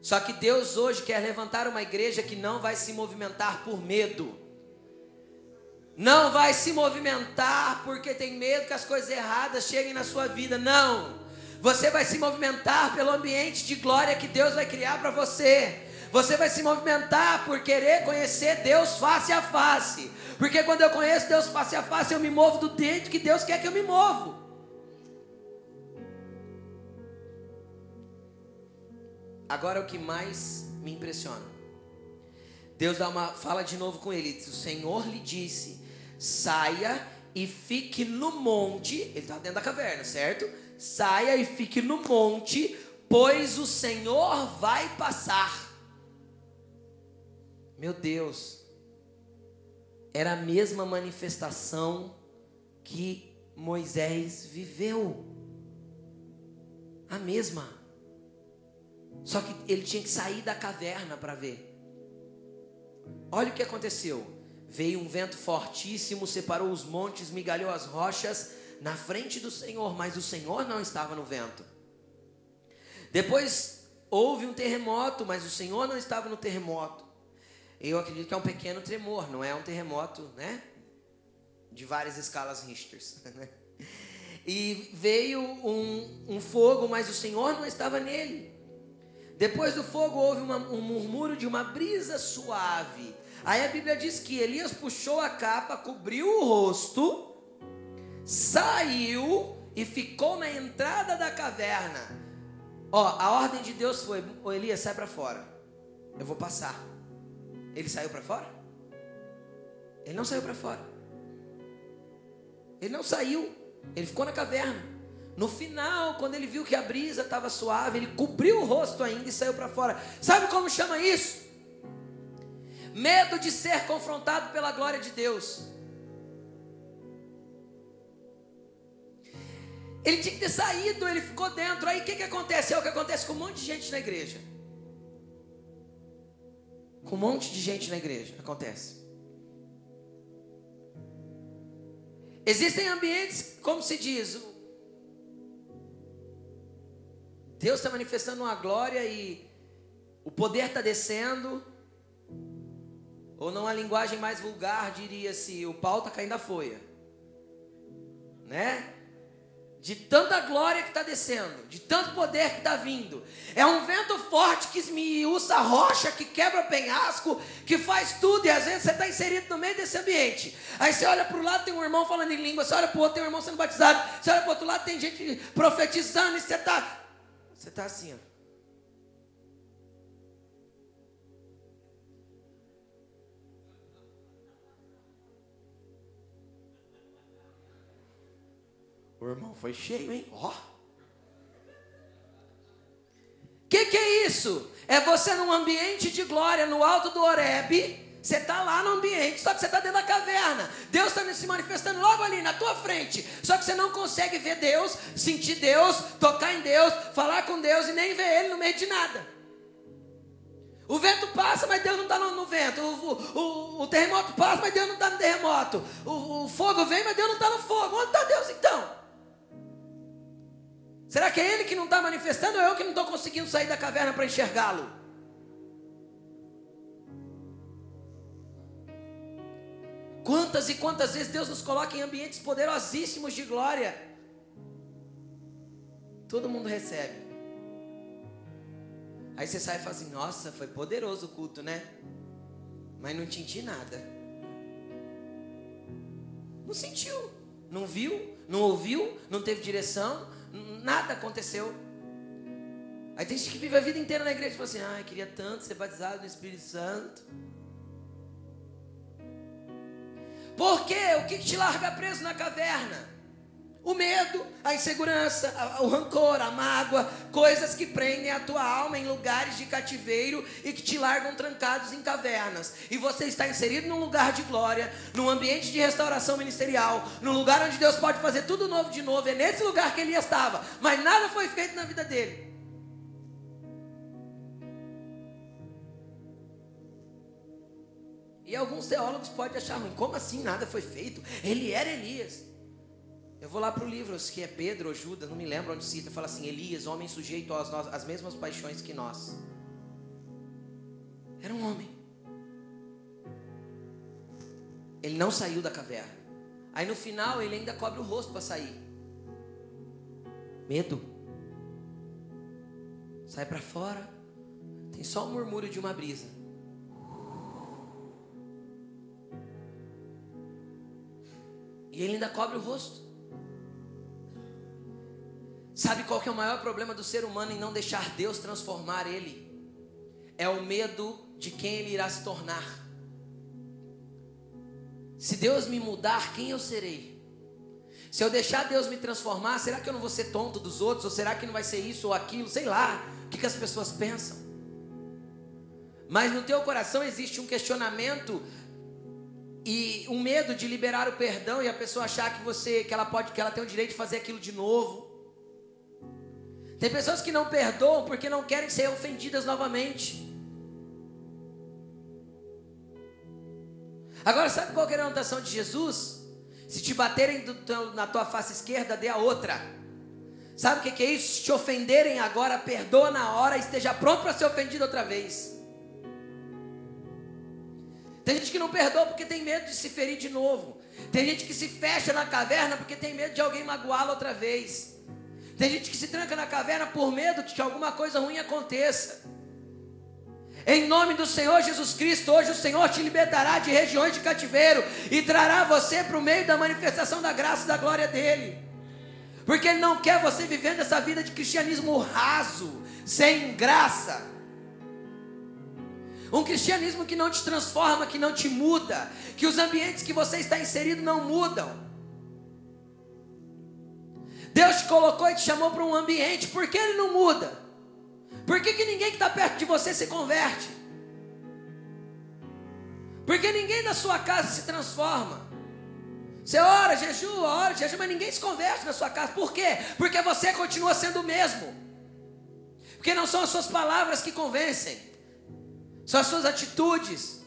Só que Deus hoje quer levantar uma igreja que não vai se movimentar por medo. Não vai se movimentar porque tem medo que as coisas erradas cheguem na sua vida. Não. Você vai se movimentar pelo ambiente de glória que Deus vai criar para você. Você vai se movimentar por querer conhecer Deus face a face. Porque quando eu conheço Deus face a face, eu me movo do jeito que Deus quer que eu me movo. Agora o que mais me impressiona. Deus dá uma fala de novo com ele. O Senhor lhe disse: saia e fique no monte. Ele está dentro da caverna, certo? Saia e fique no monte, pois o Senhor vai passar. Meu Deus, era a mesma manifestação que Moisés viveu. A mesma. Só que ele tinha que sair da caverna para ver. Olha o que aconteceu. Veio um vento fortíssimo, separou os montes, migalhou as rochas na frente do Senhor, mas o Senhor não estava no vento. Depois houve um terremoto, mas o Senhor não estava no terremoto. Eu acredito que é um pequeno tremor, não é um terremoto, né? De várias escalas Richters. *laughs* Né? E veio um, um fogo, mas o Senhor não estava nele. Depois do fogo houve uma, um murmúrio de uma brisa suave. Aí a Bíblia diz que Elias puxou a capa, cobriu o rosto, saiu e ficou na entrada da caverna. Ó, a ordem de Deus foi: Elias, sai para fora. Eu vou passar. Ele saiu para fora? Ele não saiu para fora. Ele não saiu. Ele ficou na caverna. No final, quando ele viu que a brisa estava suave, ele cobriu o rosto ainda e saiu para fora. Sabe como chama isso? Medo de ser confrontado pela glória de Deus. Ele tinha que ter saído, ele ficou dentro. Aí o que, que acontece? É o que acontece com um monte de gente na igreja. Com um monte de gente na igreja. Acontece. Existem ambientes, como se diz, Deus está manifestando uma glória e o poder está descendo. Ou numa linguagem mais vulgar, diria-se: o pau está caindo a folha. Né? De tanta glória que está descendo, de tanto poder que está vindo. É um vento forte que esmiuça rocha, que quebra penhasco, que faz tudo, e às vezes você está inserido no meio desse ambiente. Aí você olha para o lado, tem um irmão falando em língua, você olha para o outro, tem um irmão sendo batizado, você olha para o outro lado, tem gente profetizando, e você está. Você está assim, ó. O irmão foi cheio, hein? Ó. O que, que é isso? É você num ambiente de glória, no alto do Horebe. Você está lá no ambiente, só que você está dentro da caverna. Deus está se manifestando logo ali na tua frente. Só que você não consegue ver Deus, sentir Deus, tocar em Deus, falar com Deus e nem ver Ele no meio de nada. O vento passa, mas Deus não está no, no, vento. O, o, o, terremoto passa, mas Deus não está no terremoto. O, o fogo vem, mas Deus não está no fogo. Onde está Deus então? Será que é ele que não está manifestando ou eu que não estou conseguindo sair da caverna para enxergá-lo? Quantas e quantas vezes Deus nos coloca em ambientes poderosíssimos de glória? Todo mundo recebe. Aí você sai e fala assim: Nossa, foi poderoso o culto, né? Mas não senti nada. Não sentiu, não viu, não ouviu, não teve direção, nada aconteceu. Aí tem gente que vive a vida inteira na igreja e fala assim: ah, queria tanto ser batizado no Espírito Santo. Por quê? O que te larga preso na caverna? O medo, a insegurança, o rancor, a mágoa, coisas que prendem a tua alma em lugares de cativeiro e que te largam trancados em cavernas. E você está inserido num lugar de glória, num ambiente de restauração ministerial, num lugar onde Deus pode fazer tudo novo de novo. É nesse lugar que ele estava, mas nada foi feito na vida dele. E alguns teólogos podem achar ruim, como assim nada foi feito? Ele era Elias. Eu vou lá para o livro, que é Pedro ou Judas, não me lembro onde cita, fala assim: Elias, homem sujeito às, às mesmas paixões que nós. Era um homem. Ele não saiu da caverna. Aí no final ele ainda cobre o rosto para sair. Medo. Sai para fora. Tem só o murmúrio de uma brisa. E ele ainda cobre o rosto. Sabe qual que é o maior problema do ser humano em não deixar Deus transformar ele? É o medo de quem ele irá se tornar. Se Deus me mudar, quem eu serei? Se eu deixar Deus me transformar, será que eu não vou ser tonto dos outros? Ou será que não vai ser isso ou aquilo? Sei lá. O que, que as pessoas pensam? Mas no teu coração existe um questionamento e um medo de liberar o perdão e a pessoa achar que você, que ela pode, que ela tem o direito de fazer aquilo de novo. Tem pessoas que não perdoam porque não querem ser ofendidas novamente. Agora, sabe qual era a anotação de Jesus? Se te baterem na tua face esquerda, dê a outra. Sabe o que, que é isso? Se te ofenderem agora, perdoa na hora e esteja pronto para ser ofendido outra vez. Tem gente que não perdoa porque tem medo de se ferir de novo. Tem gente que se fecha na caverna porque tem medo de alguém magoá-lo outra vez. Tem gente que se tranca na caverna por medo de que alguma coisa ruim aconteça. Em nome do Senhor Jesus Cristo, hoje o Senhor te libertará de regiões de cativeiro e trará você para o meio da manifestação da graça e da glória dele. Porque Ele não quer você vivendo essa vida de cristianismo raso, sem graça. Um cristianismo que não te transforma, que não te muda, que os ambientes que você está inserido não mudam. Deus te colocou e te chamou para um ambiente, por que ele não muda? Por que, que ninguém que está perto de você se converte? Porque ninguém da sua casa se transforma. Você ora, jejua, ora, jejua, mas ninguém se converte na sua casa. Por quê? Porque você continua sendo o mesmo. Porque não são as suas palavras que convencem, são as suas atitudes.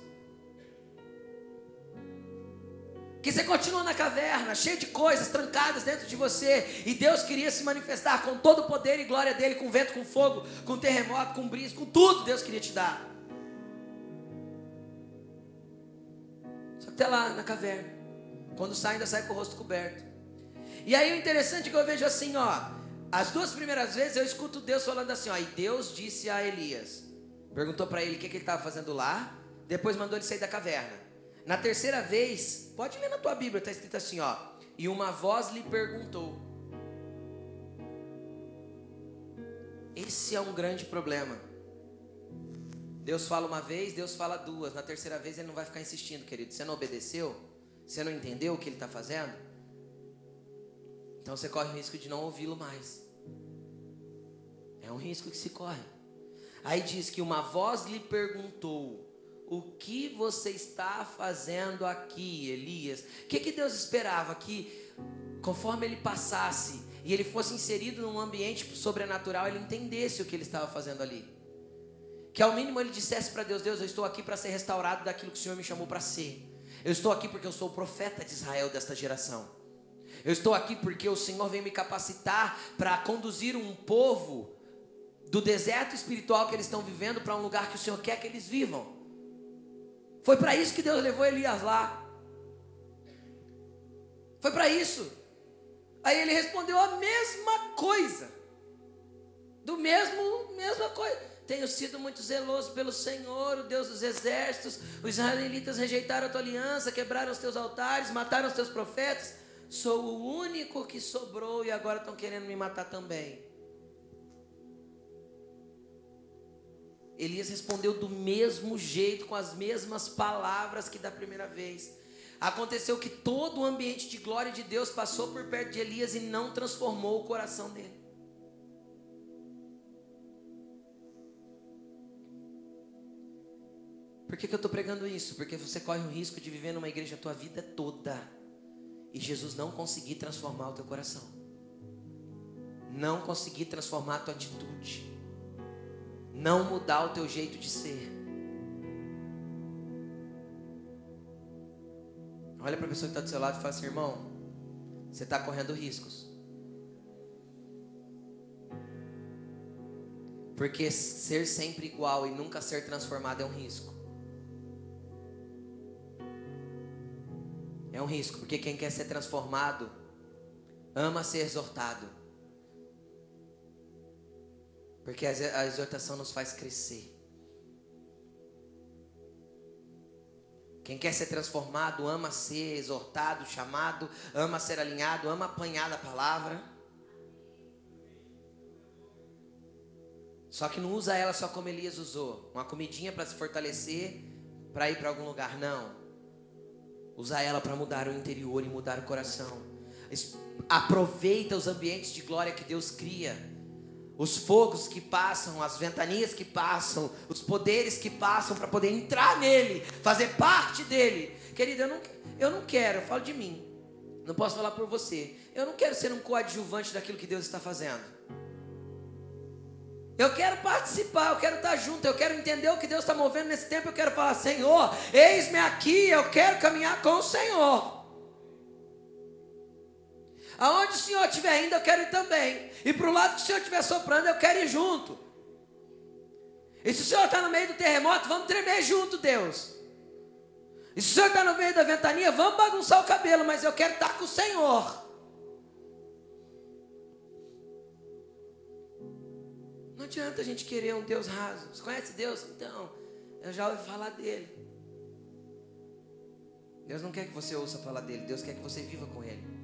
Que você continua na caverna, cheio de coisas trancadas dentro de você, e Deus queria se manifestar com todo o poder e glória dele, com vento, com fogo, com terremoto, com brisa, com tudo Deus queria te dar. Só que até lá na caverna, quando sai, ainda sai com o rosto coberto. E aí o interessante é que eu vejo assim, ó, as duas primeiras vezes eu escuto Deus falando assim, ó, e Deus disse a Elias, perguntou para ele o que, que ele estava fazendo lá, depois mandou ele sair da caverna. Na terceira vez, pode ler na tua Bíblia, está escrito assim, ó. E uma voz lhe perguntou. Esse é um grande problema. Deus fala uma vez, Deus fala duas. Na terceira vez ele não vai ficar insistindo, querido. Você não obedeceu? Você não entendeu o que ele está fazendo? Então você corre o risco de não ouvi-lo mais. É um risco que se corre. Aí diz que uma voz lhe perguntou: o que você está fazendo aqui, Elias? O que, que Deus esperava? Que conforme ele passasse e ele fosse inserido num ambiente sobrenatural, ele entendesse o que ele estava fazendo ali. Que ao mínimo ele dissesse para Deus: Deus, eu estou aqui para ser restaurado daquilo que o Senhor me chamou para ser. Eu estou aqui porque eu sou o profeta de Israel desta geração. Eu estou aqui porque o Senhor vem me capacitar para conduzir um povo do deserto espiritual que eles estão vivendo para um lugar que o Senhor quer que eles vivam. Foi para isso que Deus levou Elias lá. Foi para isso. Aí ele respondeu a mesma coisa. Do mesmo, mesma coisa. Tenho sido muito zeloso pelo Senhor, o Deus dos exércitos. Os israelitas rejeitaram a tua aliança, quebraram os teus altares, mataram os teus profetas. Sou o único que sobrou e agora estão querendo me matar também. Elias respondeu do mesmo jeito, com as mesmas palavras que da primeira vez. Aconteceu que todo o ambiente de glória de Deus passou por perto de Elias e não transformou o coração dele. Por que, que eu estou pregando isso? Porque você corre o risco de viver numa igreja a tua vida toda e Jesus não conseguir transformar o teu coração, não conseguir transformar a tua atitude não mudar o teu jeito de ser. Olha para a pessoa que está do seu lado e fala assim, irmão, você está correndo riscos. Porque ser sempre igual e nunca ser transformado é um risco. É um risco, porque quem quer ser transformado ama ser exortado. Porque a exortação nos faz crescer. Quem quer ser transformado, ama ser exortado, chamado, ama ser alinhado, ama apanhar da palavra. Só que não usa ela só como Elias usou, uma comidinha para se fortalecer, para ir para algum lugar, não. Usa ela para mudar o interior e mudar o coração. Aproveita os ambientes de glória que Deus cria os fogos que passam, as ventanias que passam, os poderes que passam para poder entrar nele, fazer parte dele. Querido, eu não, eu não quero, eu falo de mim, não posso falar por você. Eu não quero ser um coadjuvante daquilo que Deus está fazendo. Eu quero participar, eu quero estar junto, eu quero entender o que Deus está movendo nesse tempo. Eu quero falar, Senhor, eis-me aqui, eu quero caminhar com o Senhor. Aonde o Senhor estiver indo, eu quero ir também. E para o lado que o Senhor estiver soprando, eu quero ir junto. E se o Senhor está no meio do terremoto, vamos tremer junto, Deus. E se o Senhor está no meio da ventania, vamos bagunçar o cabelo, mas eu quero estar com o Senhor. Não adianta a gente querer um Deus raso. Você conhece Deus? Então, eu já ouvi falar dele. Deus não quer que você ouça falar dele, Deus quer que você viva com ele.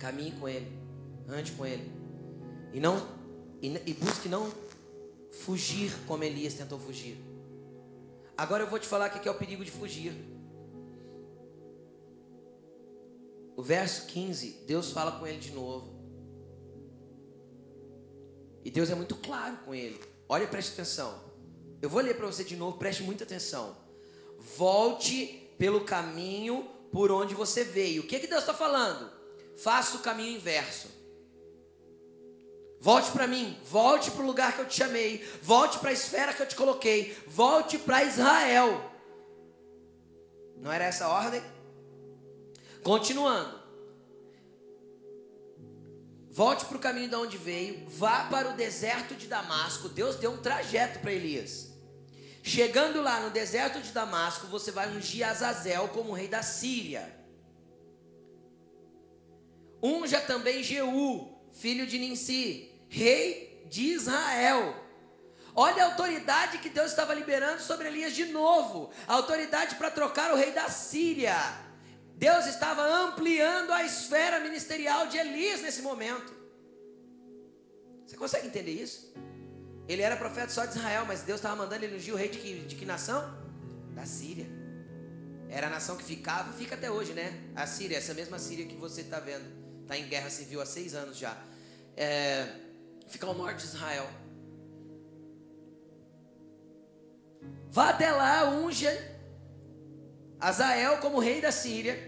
Caminhe com ele, ande com ele. E não e, e busque não fugir como Elias tentou fugir. Agora eu vou te falar o que é o perigo de fugir. O verso 15, Deus fala com ele de novo. E Deus é muito claro com ele. Olha, preste atenção. Eu vou ler para você de novo, preste muita atenção. Volte pelo caminho por onde você veio. O que, que Deus está falando? Faça o caminho inverso. Volte para mim, volte para o lugar que eu te chamei, volte para a esfera que eu te coloquei, volte para Israel. Não era essa a ordem? Continuando. Volte para o caminho de onde veio, vá para o deserto de Damasco. Deus deu um trajeto para Elias. Chegando lá no deserto de Damasco, você vai ungir Azazel como rei da Síria. Unja também Jeú, filho de Ninsi, rei de Israel. Olha a autoridade que Deus estava liberando sobre Elias de novo. A autoridade para trocar o rei da Síria. Deus estava ampliando a esfera ministerial de Elias nesse momento. Você consegue entender isso? Ele era profeta só de Israel, mas Deus estava mandando ele ungir o rei de que, de que nação? Da Síria. Era a nação que ficava, fica até hoje, né? A Síria, essa mesma Síria que você está vendo, está em guerra civil há seis anos já. É, fica ao norte de Israel. Vá até lá, unja Azael como rei da Síria.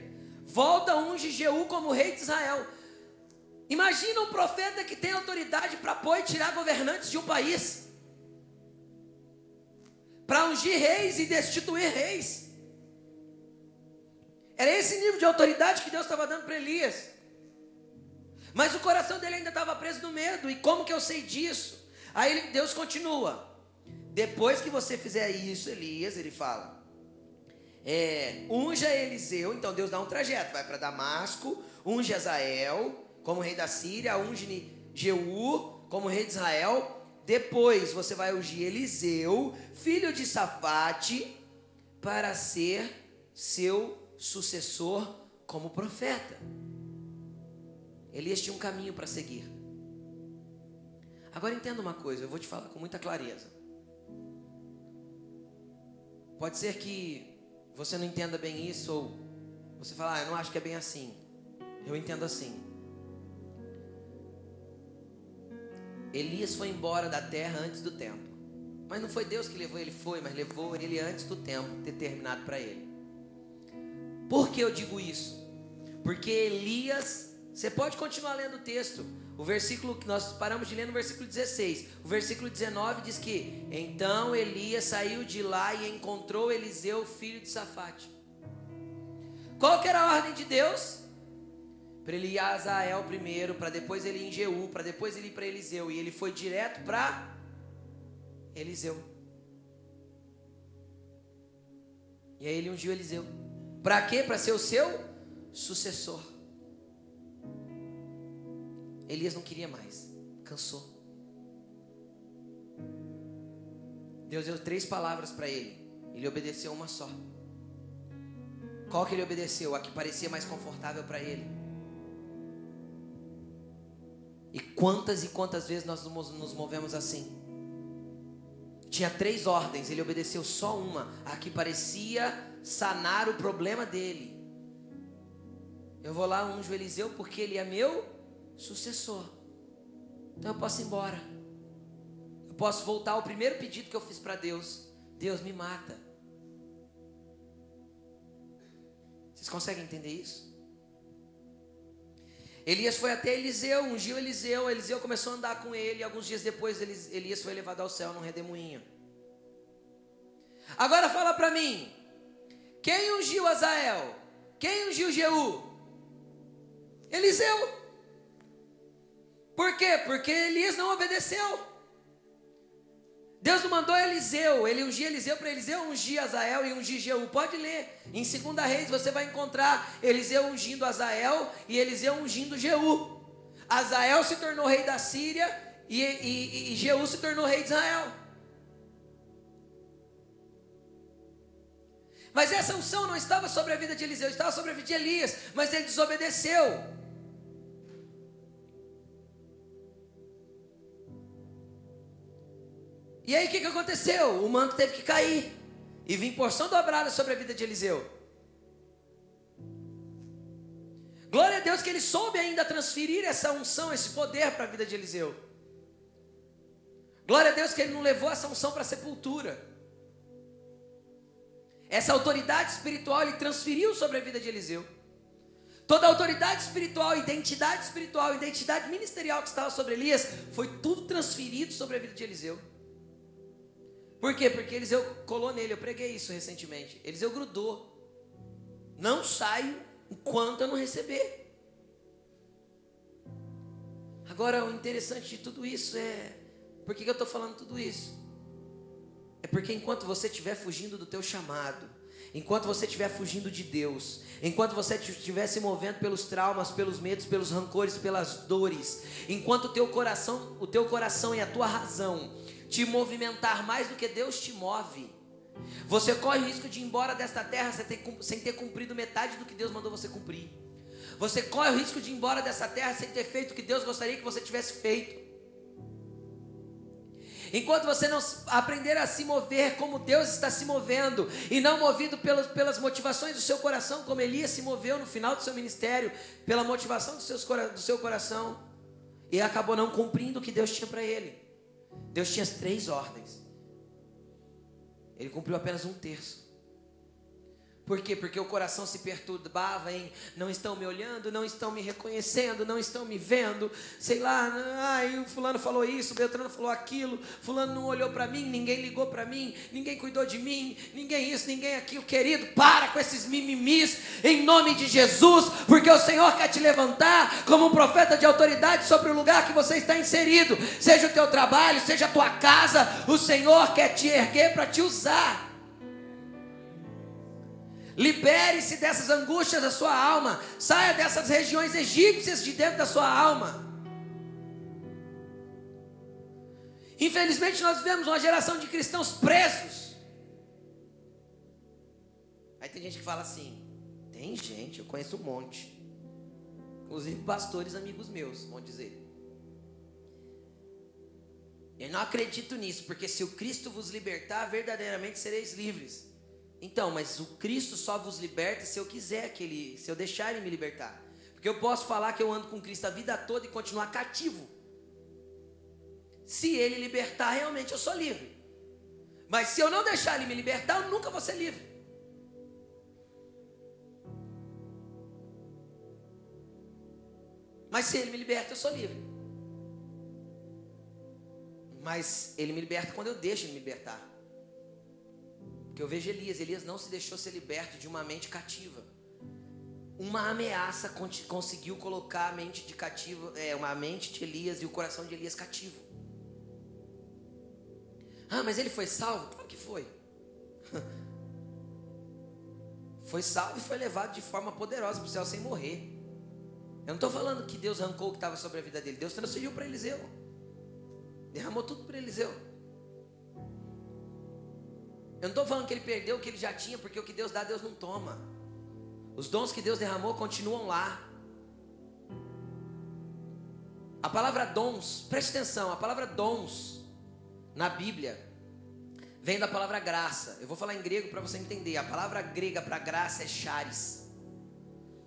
Volta, unge Jeú como rei de Israel. Imagina um profeta que tem autoridade para pôr e tirar governantes de um país, para ungir reis e destituir reis. Era esse nível de autoridade que Deus estava dando para Elias. Mas o coração dele ainda estava preso no medo. E como que eu sei disso? Aí Deus continua. Depois que você fizer isso, Elias, ele fala: é, unja Eliseu. Então Deus dá um trajeto: vai para Damasco, unge Azael, como rei da Síria, unge Jeú como rei de Israel. Depois você vai ungir Eliseu, filho de Safate, para ser seu sucessor como profeta. Elias tinha um caminho para seguir. Agora entenda uma coisa, eu vou te falar com muita clareza. Pode ser que você não entenda bem isso, ou você fala, ah, eu não acho que é bem assim. Eu entendo assim. Elias foi embora da terra antes do tempo. Mas não foi Deus que levou ele, foi, mas levou ele antes do tempo determinado para ele. Por que eu digo isso? Porque Elias, você pode continuar lendo o texto. O versículo que nós paramos de ler no versículo 16. O versículo 19 diz que: Então Elias saiu de lá e encontrou Eliseu, filho de Safate. Qual que era a ordem de Deus? Para ele ir a Azael primeiro, para depois ele ir em Jeú, para depois ele ir para Eliseu. E ele foi direto para Eliseu. E aí ele ungiu Eliseu. Para quê? Para ser o seu sucessor. Elias não queria mais, cansou. Deus deu três palavras para ele. Ele obedeceu uma só. Qual que ele obedeceu? A que parecia mais confortável para ele. E quantas e quantas vezes nós nos movemos assim? Tinha três ordens, ele obedeceu só uma, a que parecia sanar o problema dele. Eu vou lá unjo Eliseu porque ele é meu sucessor. Então eu posso ir embora. Eu posso voltar ao primeiro pedido que eu fiz para Deus. Deus me mata. Vocês conseguem entender isso? Elias foi até Eliseu, ungiu Eliseu, Eliseu começou a andar com ele, e alguns dias depois Elias foi levado ao céu num redemoinho. Agora fala para mim, quem ungiu Azael? Quem ungiu Jeú? Eliseu. Por quê? Porque Elias não obedeceu. Deus não mandou Eliseu, ele ungia Eliseu para Eliseu ungir Azael e ungir Jeú. Pode ler. Em 2 Reis você vai encontrar Eliseu ungindo Azael e Eliseu ungindo Jeú. Azael se tornou rei da Síria E, e, e Jeú se tornou rei de Israel. Mas essa unção não estava sobre a vida de Eliseu, estava sobre a vida de Elias, mas ele desobedeceu. E aí o que, que aconteceu? O manto teve que cair e vir porção dobrada sobre a vida de Eliseu. Glória a Deus que ele soube ainda transferir essa unção, esse poder para a vida de Eliseu. Glória a Deus que ele não levou essa unção para a sepultura. Essa autoridade espiritual ele transferiu sobre a vida de Eliseu. Toda a autoridade espiritual, identidade espiritual, identidade ministerial que estava sobre Elias, foi tudo transferido sobre a vida de Eliseu. Por quê? Porque Eliseu colou nele. Eu preguei isso recentemente. Eliseu grudou. Não saio enquanto eu não receber. Agora, o interessante de tudo isso é. Por que, que eu estou falando tudo isso? É porque enquanto você estiver fugindo do teu chamado, enquanto você estiver fugindo de Deus, enquanto você estiver se movendo pelos traumas, pelos medos, pelos rancores, pelas dores, enquanto o teu coração, o teu coração e a tua razão te movimentar mais do que Deus te move. Você corre o risco de ir embora desta terra sem ter cumprido metade do que Deus mandou você cumprir. Você corre o risco de ir embora dessa terra sem ter feito o que Deus gostaria que você tivesse feito. Enquanto você não aprender a se mover como Deus está se movendo, e não movido pelas, pelas motivações do seu coração, como Elias se moveu no final do seu ministério, pela motivação do, do seu coração, e acabou não cumprindo o que Deus tinha para ele. Deus tinha três ordens. Ele cumpriu apenas um terço. Por quê? Porque o coração se perturbava em não estão me olhando, não estão me reconhecendo, não estão me vendo, sei lá, ai, o fulano falou isso, o Beltrano falou aquilo, fulano não olhou para mim, ninguém ligou para mim, ninguém cuidou de mim, ninguém isso, ninguém aquilo, querido, para com esses mimimis em nome de Jesus, porque o Senhor quer te levantar como um profeta de autoridade sobre o lugar que você está inserido, seja o teu trabalho, seja a tua casa, o Senhor quer te erguer para te usar. Libere-se dessas angústias da sua alma. Saia dessas regiões egípcias de dentro da sua alma. Infelizmente, nós vivemos uma geração de cristãos presos. Aí tem gente que fala assim: tem gente, eu conheço um monte. Inclusive pastores amigos meus, vão dizer. Eu não acredito nisso, porque se o Cristo vos libertar, verdadeiramente sereis livres. Então, mas o Cristo só vos liberta se eu quiser que ele, se eu deixar ele me libertar. Porque eu posso falar que eu ando com Cristo a vida toda e continuar cativo. Se ele libertar, realmente eu sou livre. Mas se eu não deixar ele me libertar, eu nunca vou ser livre. Mas se ele me liberta, eu sou livre. Mas ele me liberta quando eu deixo ele me libertar. Porque eu vejo Elias, Elias não se deixou ser liberto de uma mente cativa. Uma ameaça conseguiu colocar a mente de cativo, é, uma mente de Elias e o coração de Elias cativo. Ah, mas ele foi salvo? Claro que foi. *laughs* Foi salvo e foi levado de forma poderosa para o céu sem morrer. Eu não estou falando que Deus arrancou o que estava sobre a vida dele. Deus transferiu para Eliseu. Derramou tudo para Eliseu. Eu não estou falando que ele perdeu o que ele já tinha, porque o que Deus dá, Deus não toma. Os dons que Deus derramou continuam lá. A palavra dons, preste atenção, a palavra dons na Bíblia vem da palavra graça. Eu vou falar em grego para você entender. A palavra grega para graça é charis.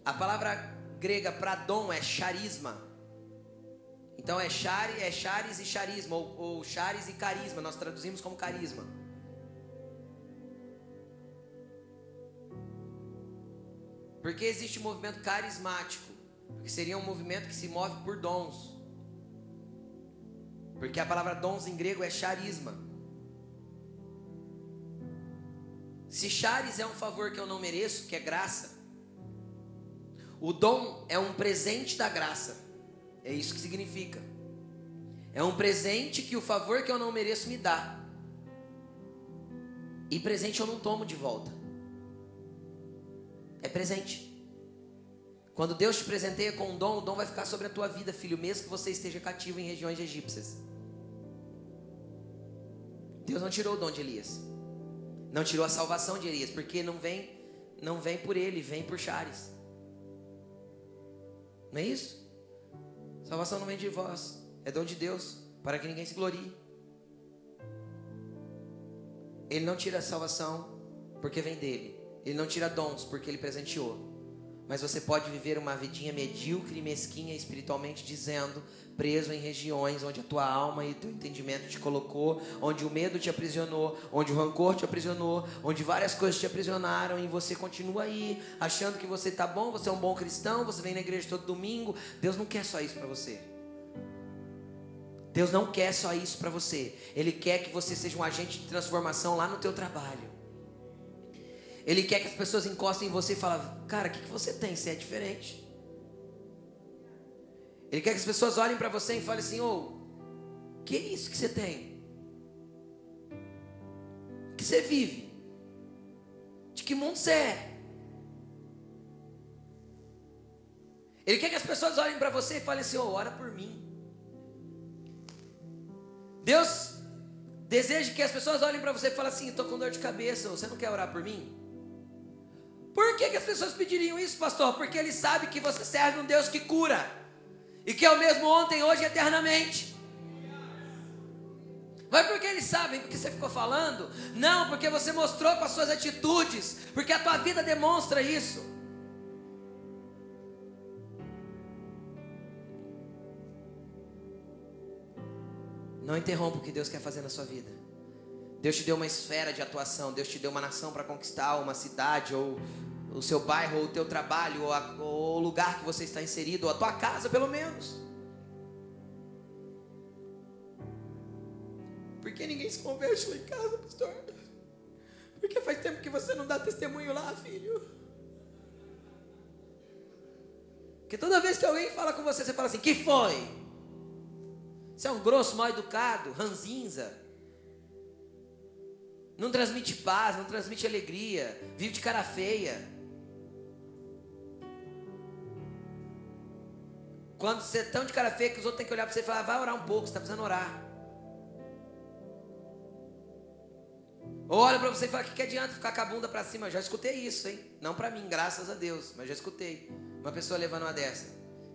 A palavra grega para dom é charisma. Então é chari, é charis e charisma, ou, ou charis e carisma. Nós traduzimos como carisma. Porque existe um movimento carismático, que seria um movimento que se move por dons. Porque a palavra dons em grego é charisma. Se charis é um favor que eu não mereço, que é graça, o dom é um presente da graça. É isso que significa. É um presente que o favor que eu não mereço me dá. E presente eu não tomo de volta. É presente. Quando Deus te presenteia com um dom, o dom vai ficar sobre a tua vida, filho, mesmo que você esteja cativo em regiões egípcias. Deus não tirou o dom de Elias. Não tirou a salvação de Elias, porque não vem, não vem por ele, vem por Chares. Não é isso? Salvação não vem de vós, é dom de Deus, para que ninguém se glorie. Ele não tira a salvação porque vem dele. Ele não tira dons porque ele presenteou. Mas você pode viver uma vidinha medíocre e mesquinha espiritualmente dizendo, preso em regiões onde a tua alma e o teu entendimento te colocou, onde o medo te aprisionou, onde o rancor te aprisionou, onde várias coisas te aprisionaram e você continua aí, achando que você está bom, você é um bom cristão, você vem na igreja todo domingo. Deus não quer só isso para você. Deus não quer só isso para você. Ele quer que você seja um agente de transformação lá no teu trabalho. Ele quer que as pessoas encostem em você e falem: Cara, o que, que você tem? Você é diferente. Ele quer que as pessoas olhem para você e falem assim: Ô, oh, que é isso que você tem? Que você vive? De que mundo você é? Ele quer que as pessoas olhem para você e falem assim: oh, ora por mim. Deus deseja que as pessoas olhem para você e falem assim: estou com dor de cabeça, você não quer orar por mim? Por que, que as pessoas pediriam isso, pastor? Porque eles sabem que você serve um Deus que cura. E que é o mesmo ontem, hoje e eternamente. Vai porque eles sabem porque você ficou falando? Não, porque você mostrou com as suas atitudes. Porque a tua vida demonstra isso. Não interrompa o que Deus quer fazer na sua vida. Deus te deu uma esfera de atuação, Deus te deu uma nação para conquistar, uma cidade, ou o seu bairro, ou o teu trabalho, ou, a, ou o lugar que você está inserido, ou a tua casa, pelo menos. Por que ninguém se converte lá em casa, pastor? Porque faz tempo que você não dá testemunho lá, filho. Porque toda vez que alguém fala com você, você fala assim: que foi? Você é um grosso, mal educado, ranzinza. Não transmite paz, não transmite alegria, vive de cara feia. Quando você é tão de cara feia que os outros têm que olhar para você e falar, vai orar um pouco, você está precisando orar. Ou olha para você e fala, o que, que adianta ficar com a bunda para cima? Eu já escutei isso, hein? Não para mim, graças a Deus, mas já escutei. Uma pessoa levando uma dessa.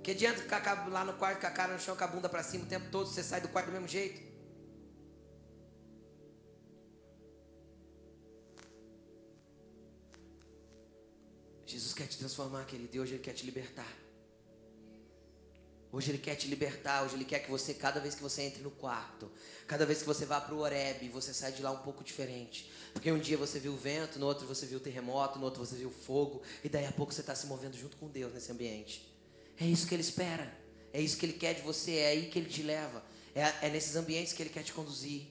Que adianta ficar lá no quarto com a cara no chão, com a bunda para cima o tempo todo, você sai do quarto do mesmo jeito? Transformar, querido, hoje Ele quer te libertar. Hoje Ele quer te libertar, hoje Ele quer que você, cada vez que você entre no quarto, cada vez que você vá para o Oreb, você sai de lá um pouco diferente. Porque um dia você viu o vento, no outro você viu o terremoto, no outro você viu o fogo, e daí a pouco você está se movendo junto com Deus nesse ambiente. É isso que Ele espera, é isso que Ele quer de você, é aí que Ele te leva, é, é nesses ambientes que Ele quer te conduzir.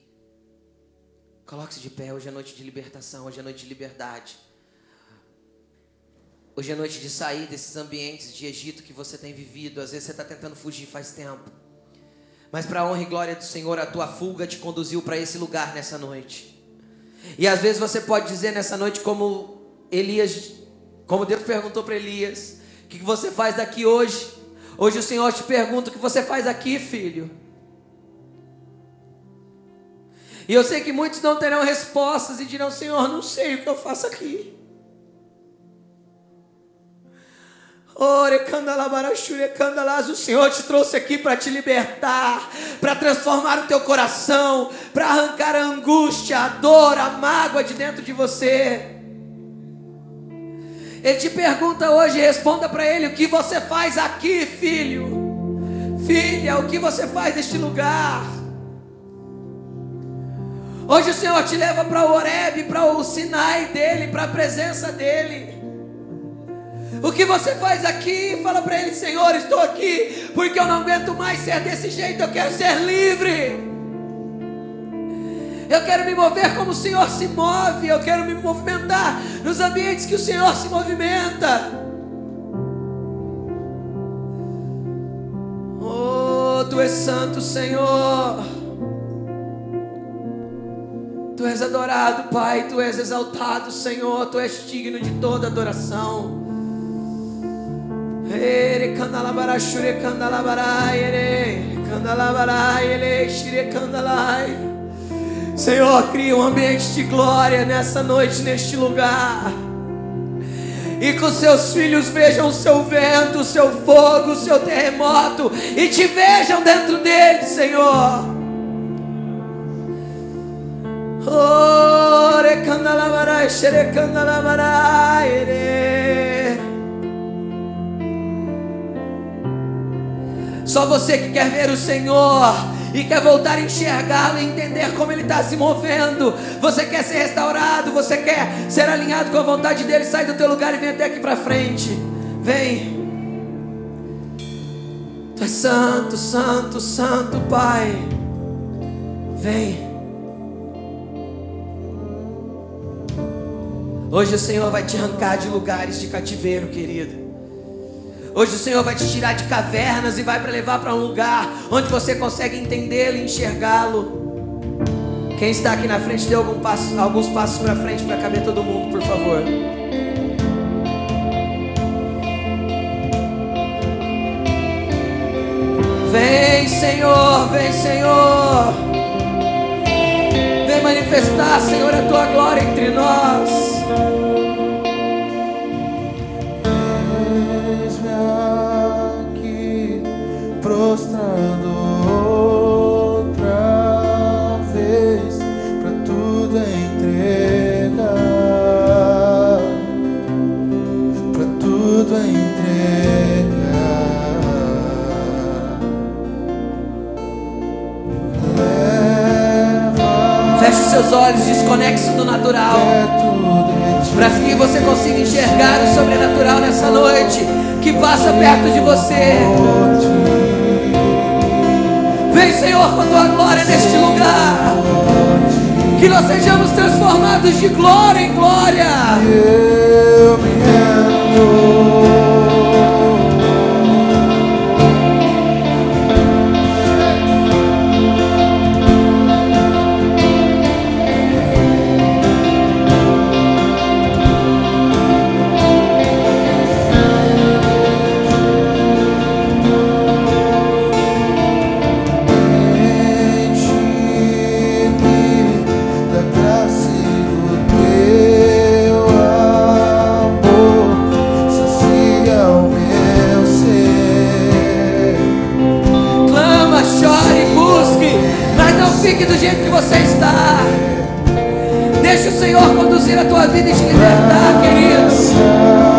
Coloque-se de pé, hoje é noite de libertação, hoje é noite de liberdade. Hoje é noite de sair desses ambientes de Egito que você tem vivido. Às vezes você está tentando fugir faz tempo. Mas para a honra e glória do Senhor, a tua fuga te conduziu para esse lugar nessa noite. E às vezes você pode dizer nessa noite, como Elias, como Deus perguntou para Elias: O que você faz daqui hoje? Hoje o Senhor te pergunta: O que você faz aqui, filho? E eu sei que muitos não terão respostas e dirão: Senhor, não sei o que eu faço aqui. O Senhor te trouxe aqui para te libertar, para transformar o teu coração, para arrancar a angústia, a dor, a mágoa de dentro de você. Ele te pergunta hoje, responda para ele: o que você faz aqui, filho? Filha, o que você faz neste lugar? Hoje o Senhor te leva para o Oreb, para o Sinai dele, para a presença dele. O que você faz aqui? Fala para ele, Senhor, estou aqui porque eu não aguento mais ser desse jeito, eu quero ser livre. Eu quero me mover como o Senhor se move, eu quero me movimentar nos ambientes que o Senhor se movimenta. Oh, tu és santo, Senhor. Tu és adorado, Pai, tu és exaltado, Senhor, tu és digno de toda adoração. Ere kandalabara shure kandalabara ere kandalabara ere shire kandalai. Senhor, cria um ambiente de glória nessa noite, neste lugar. E que os seus filhos vejam o seu vento, o seu fogo, o seu terremoto e te vejam dentro dele, Senhor. Oh, Só você que quer ver o Senhor e quer voltar a enxergá-lo e entender como ele está se movendo. Você quer ser restaurado, você quer ser alinhado com a vontade dele. Sai do teu lugar e vem até aqui para frente. Vem. Tu é santo, santo, santo, Pai. Vem. Hoje o Senhor vai te arrancar de lugares de cativeiro, querido. Hoje o Senhor vai te tirar de cavernas e vai para levar para um lugar onde você consegue entendê-lo e enxergá-lo. Quem está aqui na frente, dê algum passo, alguns passos para frente para caber todo mundo, por favor. Vem, Senhor, vem, Senhor. Vem manifestar, Senhor, a tua glória entre nós. Seus olhos, desconexo do natural, para que você consiga enxergar o sobrenatural nessa noite que passa perto de você. Vem, Senhor, com a tua glória neste lugar. Que nós sejamos transformados de glória em glória. Eu me. fique do jeito que você está. Deixa o Senhor conduzir a tua vida e te libertar, queridos.